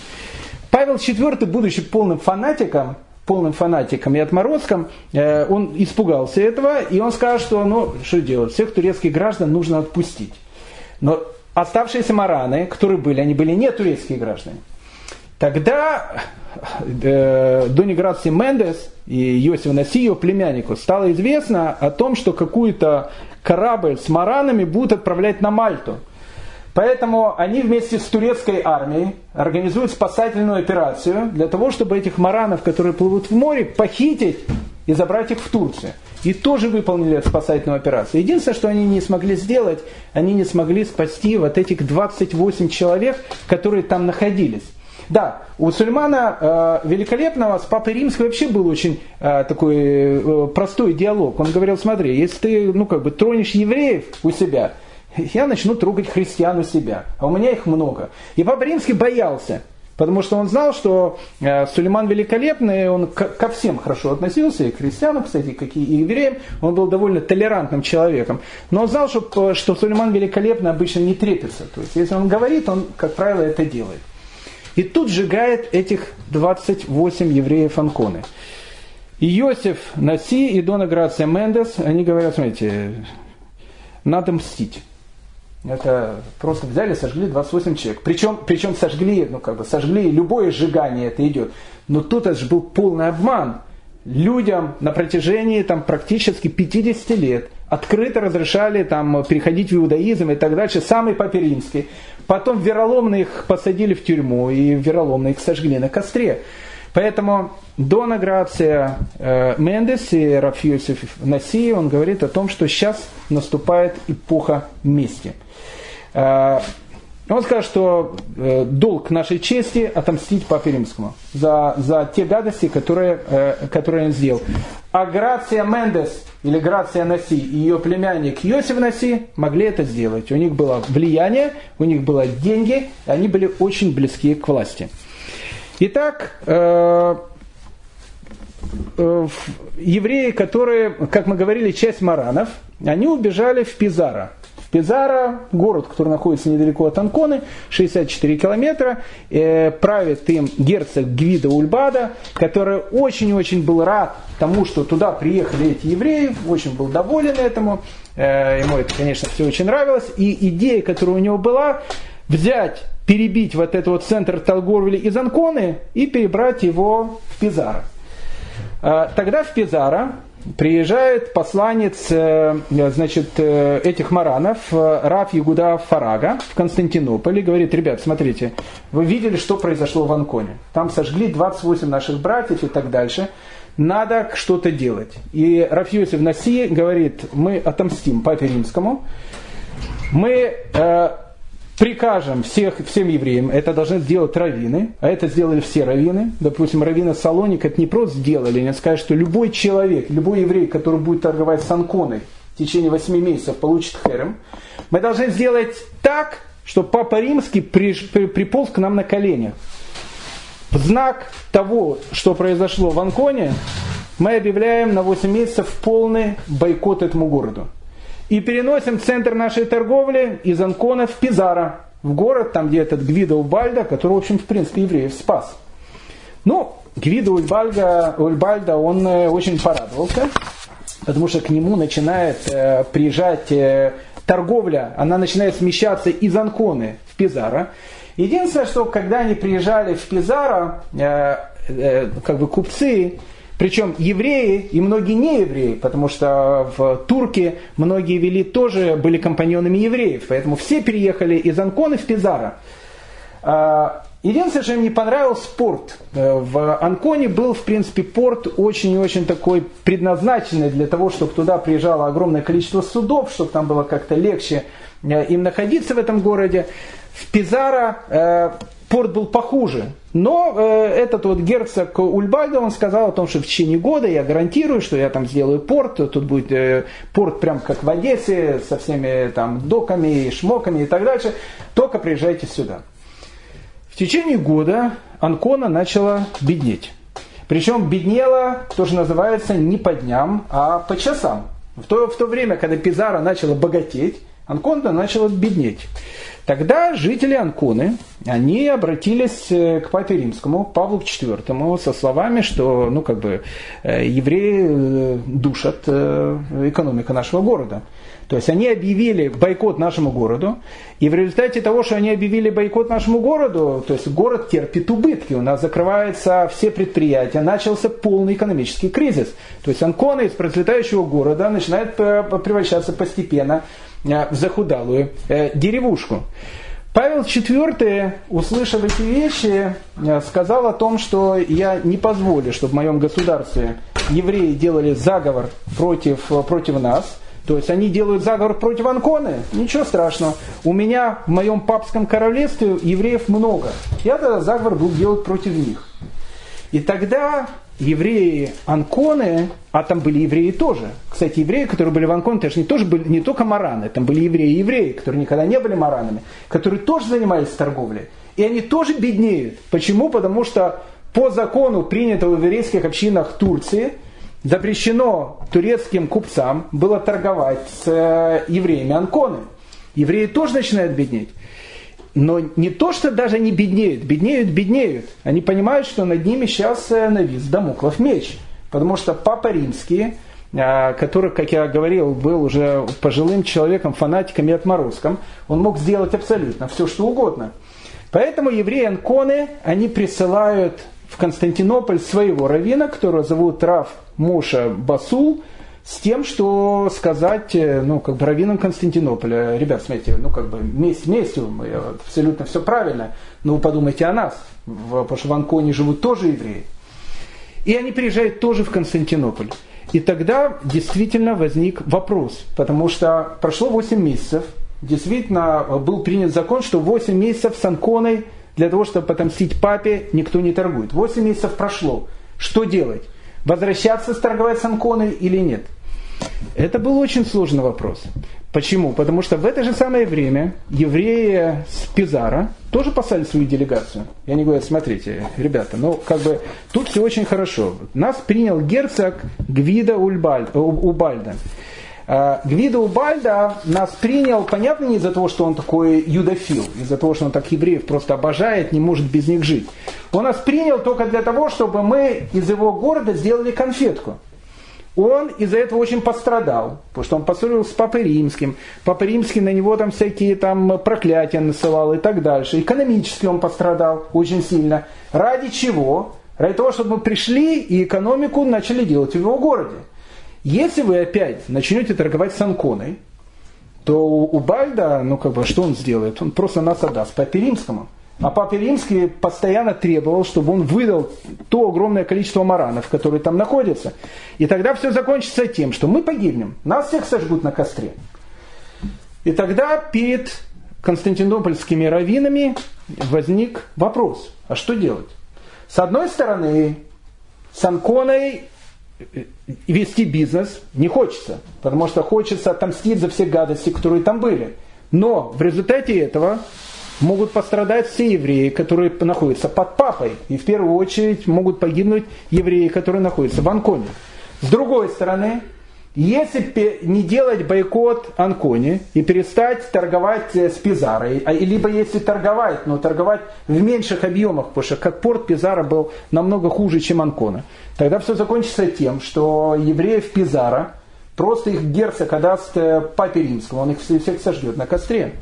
Павел IV, будучи полным фанатиком, полным фанатиком и отморозком, э, он испугался этого, и он сказал, что ну, что делать, всех турецких граждан нужно отпустить. Но оставшиеся мараны, которые были, они были не турецкие граждане. Тогда э, Мендес и Йосиф Насио, племяннику, стало известно о том, что какую-то корабль с маранами будут отправлять на Мальту – Поэтому они вместе с турецкой армией организуют спасательную операцию для того, чтобы этих маранов, которые плывут в море, похитить и забрать их в Турцию. И тоже выполнили спасательную операцию. Единственное, что они не смогли сделать, они не смогли спасти вот этих 28 человек, которые там находились. Да, у Сульмана э, Великолепного с Папой Римским вообще был очень э, такой э, простой диалог. Он говорил, смотри, если ты ну, как бы, тронешь евреев у себя, я начну трогать христиан у себя. А у меня их много. И Папа Римский боялся, потому что он знал, что э, Сулейман Великолепный, он ко всем хорошо относился, и к христианам, кстати, как и евреям, он был довольно толерантным человеком. Но он знал, что, что Сулейман Великолепный обычно не трепится. То есть, если он говорит, он, как правило, это делает. И тут сжигает этих 28 евреев Анконы. И Иосиф Наси и Дона Грация Мендес, они говорят, смотрите, надо мстить. Это просто взяли, сожгли 28 человек. Причем, причем сожгли, ну как бы сожгли, любое сжигание это идет. Но тут это же был полный обман. Людям на протяжении там, практически 50 лет открыто разрешали там, переходить в иудаизм и так дальше, самый Папе Потом вероломно их посадили в тюрьму и вероломно их сожгли на костре. Поэтому Дона Грация э, Мендес и Рафьюсиф Наси, он говорит о том, что сейчас наступает эпоха мести. Э, Он сказал, что э, долг нашей чести отомстить Папе Римскому за, за те гадости, которые, э, которые он сделал. А Грация Мендес или Грация Наси и ее племянник Йосиф Наси могли это сделать. У них было влияние, у них было деньги, и они были очень близки к власти. Итак, евреи, которые, как мы говорили, часть маранов, они убежали в Пизара. Пизара, город, который находится недалеко от Анконы, 64 километра, э, правит им герцог Гвида Ульбада, который очень-очень был рад тому, что туда приехали эти евреи, очень был доволен этому, э, ему это, конечно, все очень нравилось, и идея, которая у него была, взять, перебить вот этот вот центр Талгорвили из Анконы и перебрать его в Пизара. Э, тогда в Пизара приезжает посланец э, значит, э, этих маранов, э, Раф Ягуда Фарага в Константинополь и говорит, ребят, смотрите, вы видели, что произошло в Анконе. Там сожгли 28 наших братьев и так дальше. Надо что-то делать. И Раф Йосиф Наси говорит, мы отомстим Папе Римскому, мы прикажем всех, всем евреям, это должны сделать раввины, а это сделали все раввины. Допустим, раввины Салоник это не просто сделали, они скажут, что любой человек, любой еврей, который будет торговать с Анконой в течение 8 месяцев, получит херем. Мы должны сделать так, чтобы Папа Римский при, при, приполз к нам на коленях. В знак того, что произошло в Анконе, мы объявляем на 8 месяцев полный бойкот этому городу и переносим центр нашей торговли из Анкона в Пизара, в город, там где этот Гвидо Ульбальда, который, в общем, в принципе, евреев спас. Ну, Гвидо Ульбальда, Ульбальда, он э, очень порадовался, потому что к нему начинает э, приезжать э, торговля, она начинает смещаться из Анконы в Пизара. Единственное, что когда они приезжали в Пизара, э, э, как бы купцы, причем евреи и многие не евреи, потому что в Турке многие вели тоже были компаньонами евреев, поэтому все переехали из Анконы в Пизара. Единственное, что им не понравился порт. Э, в Анконе был, в принципе, порт очень и очень такой предназначенный для того, чтобы туда приезжало огромное количество судов, чтобы там было как-то легче э, им находиться в этом городе. В Пизара э, порт был похуже. Но э, этот вот герцог Ульбальда, он сказал о том, что в течение года я гарантирую, что я там сделаю порт, тут будет э, порт прям как в Одессе, со всеми там доками, шмоками и так дальше, только приезжайте сюда. В течение года Анкона начала беднеть. Причем беднела, тоже называется, не по дням, а по часам. В то, в то время, когда Пизара начала богатеть, Анкона начала беднеть. Тогда жители Анконы, они обратились э, к папе римскому, Павлу IV, со словами, что ну, как бы, э, евреи э, душат экономику нашего города. То есть они объявили бойкот нашему городу, и в результате того, что они объявили бойкот нашему городу, то есть город терпит убытки, у нас закрываются все предприятия, начался полный экономический кризис. То есть Анкона из процветающего города начинает превращаться постепенно захудалую э, деревушку. Павел IV, услышав эти вещи, э, сказал о том, что я не позволю, чтобы в моем государстве евреи делали заговор против, против нас. То есть они делают заговор против Анконы, ничего страшного. У меня в моем папском королевстве евреев много. Я тогда заговор буду делать против них. И тогда евреи Анконы, а там были евреи тоже. Кстати, евреи, которые были в Анконе, это же не, тоже были, не только мараны, там были евреи-евреи, которые никогда не были маранами, которые тоже занимались торговлей. И они тоже беднеют. Почему? Потому что по закону, принятого в еврейских общинах Турции, запрещено турецким купцам было торговать с э, евреями Анконы. Евреи тоже начинают беднеть. Но не то, что даже они беднеют, беднеют, беднеют. Они понимают, что над ними сейчас э, навис домоклов меч. Потому что Папа Римский, э, который, как я говорил, был уже пожилым человеком, фанатиком и отморозком, он мог сделать абсолютно все, что угодно. Поэтому евреи Анконы, они присылают в Константинополь своего равина, которого зовут Рав Моша Басул, с тем, что сказать, э, ну, как бы раввинам Константинополя, ребят, смотрите, ну, как бы месть местью, абсолютно все правильно, но вы подумайте о нас, потому что в Анконе живут тоже евреи. И они приезжают тоже в Константинополь. И тогда действительно возник вопрос, потому что прошло 8 месяцев, действительно был принят закон, что 8 месяцев с Анконой для того, чтобы отомстить папе, никто не торгует. 8 месяцев прошло. Что делать? Возвращаться торговать с Анконой или нет? Это был очень сложный вопрос. Почему? Потому что в это же самое время евреи с Пизара тоже послали свою делегацию. И они говорят, смотрите, ребята, ну как бы тут все очень хорошо. Нас принял герцог Гвида Убальда. А, Гвида Убальда нас принял, понятно, не из-за того, что он такой юдофил, из-за того, что он так евреев просто обожает, не может без них жить. Он нас принял только для того, чтобы мы из его города сделали конфетку он из-за этого очень пострадал, потому что он поссорился с Папой Римским. Папа Римский на него там всякие там проклятия насылал и так дальше. Экономически он пострадал очень сильно. Ради чего? Ради того, чтобы мы пришли и экономику начали делать в его городе. Если вы опять начнете торговать с Анконой, то у Бальда, ну как бы, что он сделает? Он просто нас отдаст Папе Римскому. А Папа Римский постоянно требовал, чтобы он выдал то огромное количество маранов, которые там находятся. И тогда все закончится тем, что мы погибнем, нас всех сожгут на костре. И тогда перед константинопольскими раввинами возник вопрос, а что делать? С одной стороны, с Анконой вести бизнес не хочется, потому что хочется отомстить за все гадости, которые там были. Но в результате этого могут пострадать все евреи, которые находятся под папой. И в первую очередь могут погибнуть евреи, которые находятся в Анконе. С другой стороны, если не делать бойкот Анконе и перестать торговать э, с Пизарой, а, либо если торговать, но торговать в меньших объемах, потому что как порт Пизара был намного хуже, чем Анкона, тогда все закончится тем, что евреев Пизара просто их герцог отдаст э, папе римскому, он их всех сожжет на костре.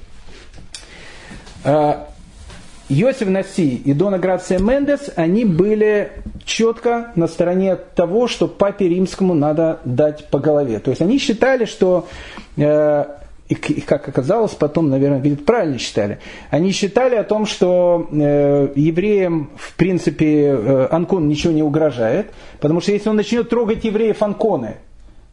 Йосиф Наси и Дона Грация Мендес, они были четко на стороне того, что папе римскому надо дать по голове. То есть они считали, что, и как оказалось, потом, наверное, видят, правильно считали, они считали о том, что э, евреям, в принципе, э, Анкон ничего не угрожает, потому что если он начнет трогать евреев Анконы,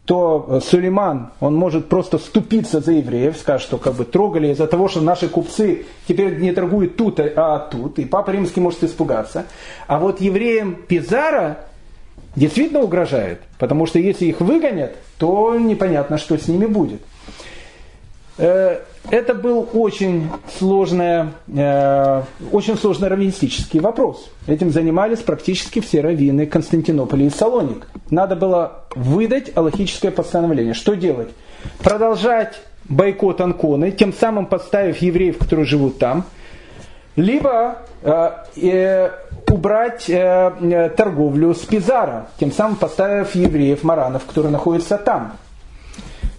то э, Сулейман, он может просто ступиться за евреев, скажет, что как бы трогали из-за того, что наши купцы теперь не торгуют тут, а тут, и Папа Римский может испугаться. А вот евреям Пизара действительно угрожает, потому что если их выгонят, то непонятно, что с ними будет. Э, это был очень, сложный, э, очень сложный раввинистический вопрос. Этим занимались практически все раввины Константинополя и Салоник. Надо было выдать аллахическое постановление. Что делать? Продолжать бойкот Анконы, тем самым подставив евреев, которые живут там, либо э, э, убрать э, э торговлю с Пизара, тем самым поставив евреев, маранов, которые находятся там.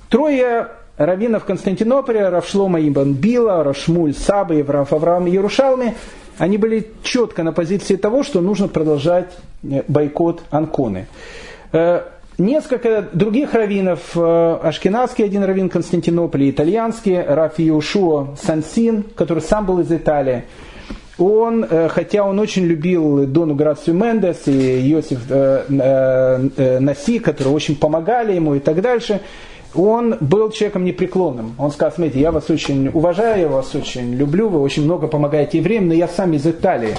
Трое раввинов Константинополя, Равшлома Ибн Била, Рашмуль Саба и Авраам Ярушалми, они были четко на позиции того, что нужно продолжать э, бойкот Анконы. Э, несколько других раввинов, э, ашкенадский один раввин Константинополя, итальянский, Раф Иушуа Сансин, который сам был из Италии, он, хотя он очень любил Дону Грацию Мендес и Йосиф Наси, которые очень помогали ему и так дальше, он был человеком непреклонным. Он сказал, смотрите, я вас очень уважаю, я вас очень люблю, вы очень много помогаете евреям, но я сам из Италии.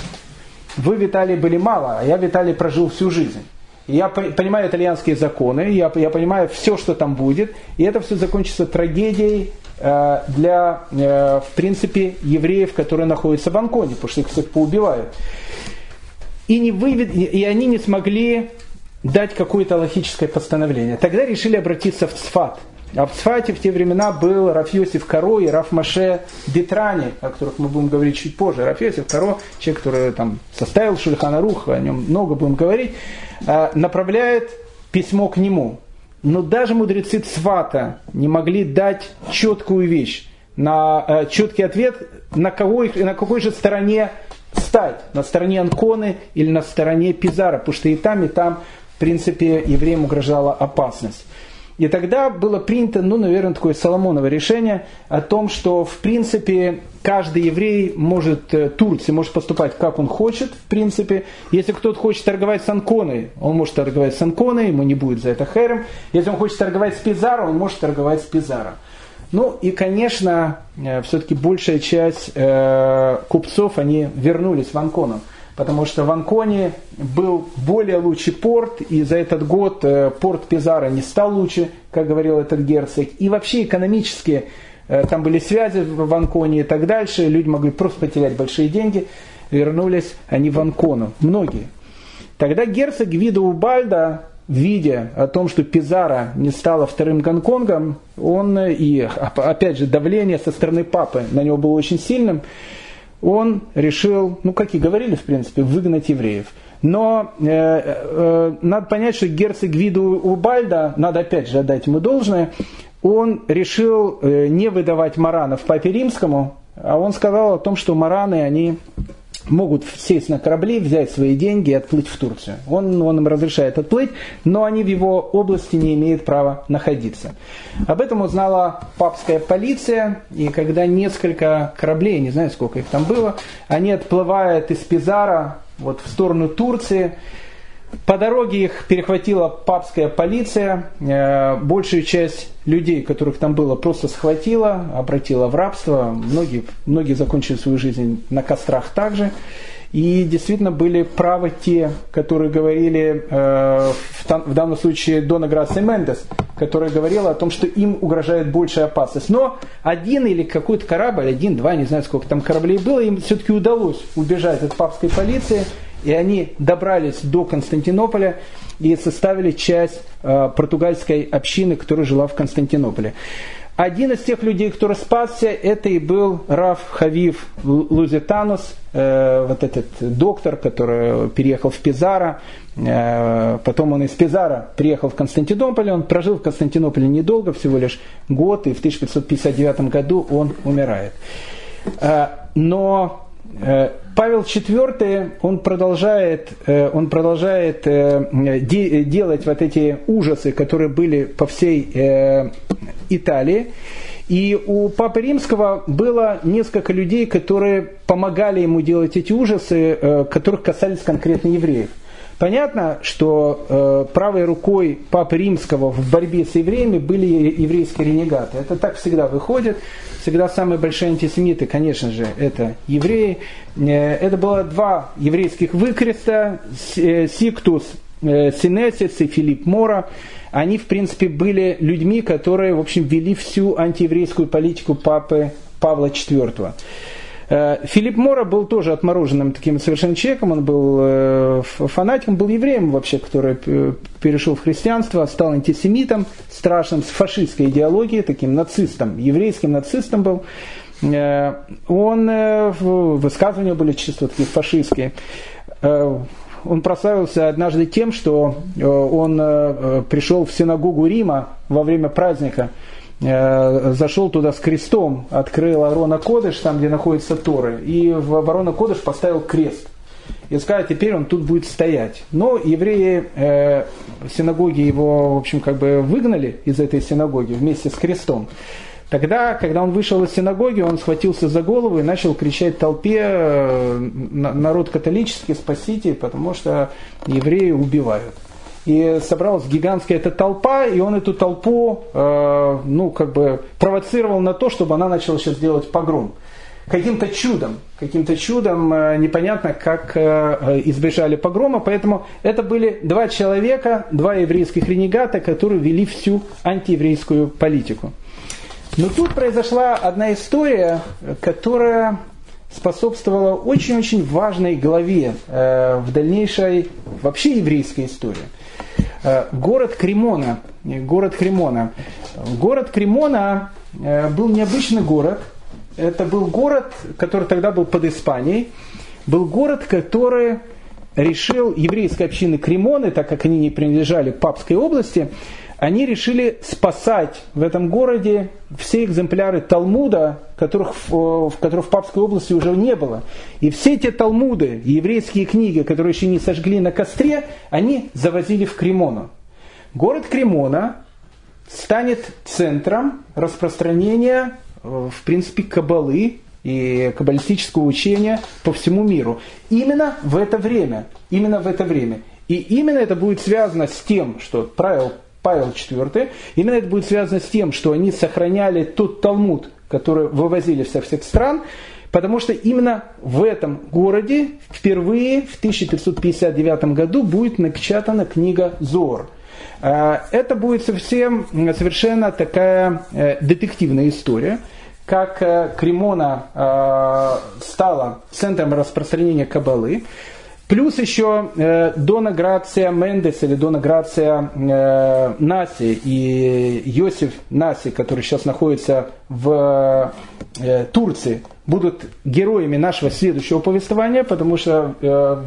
Вы в Италии были мало, а я в Италии прожил всю жизнь. Я понимаю итальянские законы, я, я понимаю все, что там будет, и это все закончится трагедией э, для, э, в принципе, евреев, которые находятся в Анконе, потому что их всех поубивают. И, не вывед... и они не смогли дать какое-то логическое постановление. Тогда решили обратиться в Цфат. А в Цфате в те времена был Рафьосиф Каро и Рафмаше Детрани, о которых мы будем говорить чуть позже. Рафьосиф Каро, человек, который там составил Шульхана Рух, о нем много будем говорить, а, направляет письмо к нему. Но даже мудрецы Цфата не могли дать четкую вещь, на э, четкий ответ, на, кого, на какой же стороне стать, на стороне Анконы или на стороне Пизара, потому что и там, и там в принципе, евреям угрожала опасность. И тогда было принято, ну, наверное, такое Соломоново решение о том, что, в принципе, каждый еврей может, э, Турции может поступать, как он хочет, в принципе. Если кто-то хочет торговать с Анконой, он может торговать с Анконой, ему не будет за это хэром. Если он хочет торговать с Пизаро, он может торговать с Пизаро. Ну и, конечно, э, все-таки большая часть э, купцов, они вернулись в Анкону, потому что в Анконе был более лучший порт, и за этот год э, порт Пизара не стал лучше, как говорил этот герцог. И вообще экономически там были связи в Анконе и так дальше, люди могли просто потерять большие деньги, вернулись они в Анкону, многие. Тогда герцог Вида Убальда видя о том, что Пизара не стала вторым Гонконгом, он и, опять же, давление со стороны папы на него было очень сильным, он решил, ну, как и говорили, в принципе, выгнать евреев. Но э, э, надо понять, что герцог Виду Убальда, надо опять же отдать ему должное, он решил э, не выдавать маранов папе римскому, а он сказал о том, что мараны, они могут сесть на корабли, взять свои деньги и отплыть в Турцию. Он, он им разрешает отплыть, но они в его области не имеют права находиться. Об этом узнала папская полиция, и когда несколько кораблей, не знаю сколько их там было, они отплывают из Пизара вот, в сторону Турции, по дороге их перехватила папская полиция, э, большую часть людей, которых там было, просто схватила, обратила в рабство, многие, многие закончили свою жизнь на кострах также. И действительно были правы те, которые говорили, э, в, данном случае Дона Грация Мендес, которая говорила о том, что им угрожает большая опасность. Но один или какой-то корабль, один, два, не знаю сколько там кораблей было, им все-таки удалось убежать от папской полиции – и они добрались до Константинополя и составили часть э, португальской общины, которая жила в Константинополе. Один из тех людей, кто спасся, это и был Раф Хавив Лузитанус, э, вот этот доктор, который переехал в Пизаро. Э, потом он из Пизара приехал в Константинополь. Он прожил в Константинополе недолго, всего лишь год, и в 1559 году он умирает. Э, но Павел IV, он продолжает, э, он продолжает э, делать вот эти ужасы, которые были по всей Италии. И у Папы Римского было несколько людей, которые помогали ему делать эти ужасы, которых касались конкретно евреев. Понятно, что э, правой рукой Папы Римского в борьбе с евреями были еврейские ренегаты. Это так всегда выходит. Всегда самые большие антисемиты, конечно же, это евреи. Э, это было два еврейских выкреста, э, Сиктус э, Синесис и Филипп Мора. Они, в принципе, были людьми, которые, в общем, вели всю антиеврейскую политику Папы Павла IV. Э, Филипп Мора был тоже отмороженным таким совершенно человеком, он был э, фанатиком, был евреем вообще, который перешел в христианство, стал антисемитом, страшным, с фашистской идеологией, таким нацистом, еврейским нацистом был. Э, он, высказывания были чисто такие фашистские. Он прославился однажды тем, что он пришел в синагогу Рима во время праздника – Э, зашел туда с крестом, открыл Арона Кодыш, там, где находится Торы, и в Арона Кодыш поставил крест. И сказал, теперь он тут будет стоять. Но евреи э, синагоги его, в общем, как бы выгнали из этой синагоги вместе с крестом. Тогда, когда он вышел из синагоги, он схватился за голову и начал кричать толпе э, «Народ католический, спасите, потому что евреи убивают» и собралась гигантская эта толпа, и он эту толпу, э, ну, как бы провоцировал на то, чтобы она начала сейчас делать погром. Каким-то чудом, каким-то чудом э, непонятно, как э, избежали погрома, поэтому это были два человека, два еврейских ренегата, которые вели всю антиеврейскую политику. Но тут произошла одна история, которая способствовала очень-очень важной главе э, в дальнейшей вообще еврейской истории. Э, город Кремона. Город Кремона. Город Кремона э, был необычный город. Это был город, который тогда был под Испанией. Был город, который решил еврейской общины Кремоны, так как они не принадлежали папской области, они решили спасать в этом городе все экземпляры Талмуда, которых, в которых в Папской области уже не было. И все эти Талмуды, еврейские книги, которые еще не сожгли на костре, они завозили в Кремону. Город Кремона станет центром распространения, э, в принципе, кабалы и каббалистического учения по всему миру. Именно в это время. Именно в это время. И именно это будет связано с тем, что правил Павел IV. Именно это будет связано с тем, что они сохраняли тот Талмуд, который вывозили со всех стран, потому что именно в этом городе впервые в 1559 году будет напечатана книга Зор. А, это будет совсем, совершенно такая э, детективная история, как э, Кремона э, стала центром распространения кабалы. Плюс еще э, Дона Грация Мендес или Дона Грация э, Наси и Йосиф Наси, который сейчас находится в э, Турции, будут героями нашего следующего повествования, потому что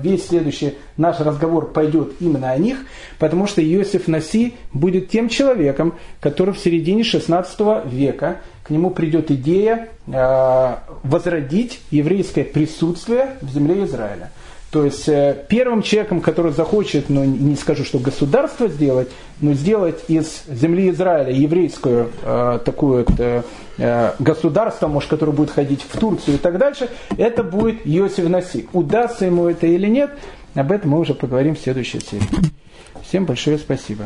весь следующий наш разговор пойдет именно о них, потому что Йосиф Наси будет тем человеком, который в середине 16 века к нему придет идея возродить еврейское присутствие в земле Израиля. То есть э, первым человеком, который захочет, ну не скажу, что государство сделать, но сделать из земли Израиля еврейскую э, такую э, э, государство, может, которое будет ходить в Турцию и так дальше, это будет Йосиф Наси. Удастся ему это или нет, об этом мы уже поговорим в следующей серии. Всем большое спасибо.